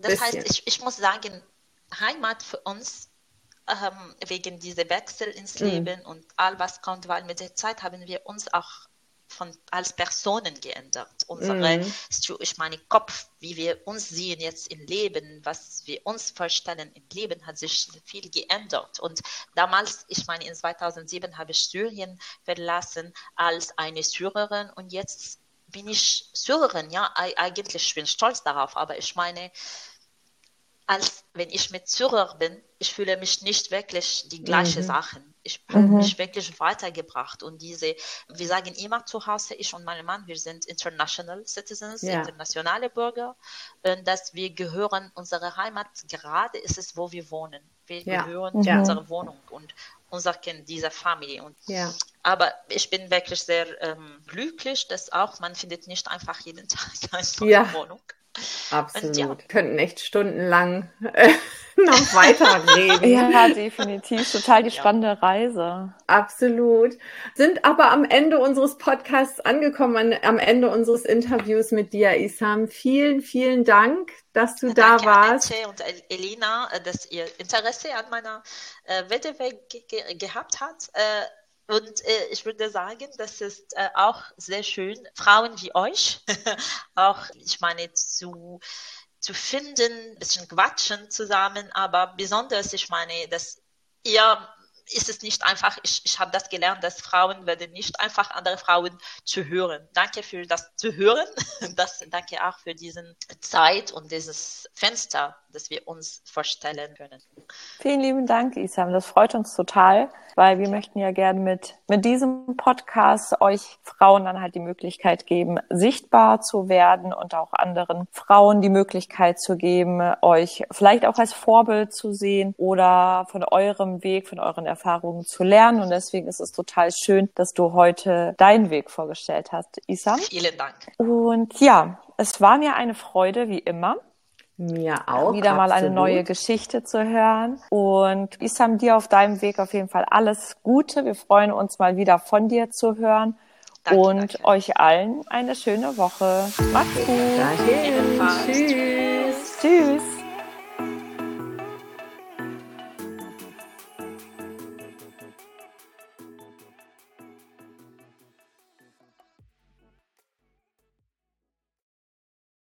Das bisschen. heißt, ich, ich muss sagen, Heimat für uns ähm, wegen dieser Wechsel ins mhm. Leben und all was kommt, weil mit der Zeit haben wir uns auch von, als Personen geändert. Unsere, mhm. ich meine, Kopf, wie wir uns sehen jetzt im Leben, was wir uns vorstellen im Leben, hat sich viel geändert. Und damals, ich meine, in 2007 habe ich Syrien verlassen als eine Syrerin und jetzt bin ich Syrerin. Ja, eigentlich bin ich stolz darauf, aber ich meine, als wenn ich mit Syrer bin, ich fühle mich nicht wirklich die gleichen mhm. Sachen. Ich habe mhm. mich wirklich weitergebracht und diese, wir sagen immer zu Hause, ich und mein Mann, wir sind international citizens, ja. internationale Bürger, und dass wir gehören, unsere Heimat, gerade ist es, wo wir wohnen. Wir ja. gehören mhm. unsere Wohnung und unser Kind, dieser Familie. Und, ja. Aber ich bin wirklich sehr ähm, glücklich, dass auch man findet nicht einfach jeden *laughs* Tag eine ja. Wohnung. Absolut. Ja. Könnten echt stundenlang äh, *laughs* noch weiter reden. *laughs* ja, definitiv. Total die spannende ja. Reise. Absolut. Sind aber am Ende unseres Podcasts angekommen, an, am Ende unseres Interviews mit dir, Isam. Vielen, vielen Dank, dass du da Danke warst. Danke und Elina, äh, dass ihr Interesse an meiner äh, Wettbewerb ge ge gehabt habt. Äh, und äh, ich würde sagen, das ist äh, auch sehr schön, Frauen wie euch, *laughs* auch, ich meine, zu, zu finden, ein bisschen quatschen zusammen, aber besonders, ich meine, dass ihr ist es nicht einfach, ich, ich habe das gelernt, dass Frauen werden nicht einfach andere Frauen zu hören. Danke für das zu hören. *laughs* Das, danke auch für diese Zeit und dieses Fenster, das wir uns vorstellen können. Vielen lieben Dank, Isam. Das freut uns total, weil wir möchten ja gerne mit, mit diesem Podcast euch Frauen dann halt die Möglichkeit geben, sichtbar zu werden und auch anderen Frauen die Möglichkeit zu geben, euch vielleicht auch als Vorbild zu sehen oder von eurem Weg, von euren Erfahrungen zu lernen. Und deswegen ist es total schön, dass du heute deinen Weg vorgestellt hast, Isam. Vielen Dank. Und ja, es war mir eine Freude, wie immer. Mir auch. Wieder absolut. mal eine neue Geschichte zu hören. Und Isam, dir auf deinem Weg auf jeden Fall alles Gute. Wir freuen uns mal wieder von dir zu hören. Danke, und danke. euch allen eine schöne Woche. Macht's gut. Dahin. Tschüss. Tschüss.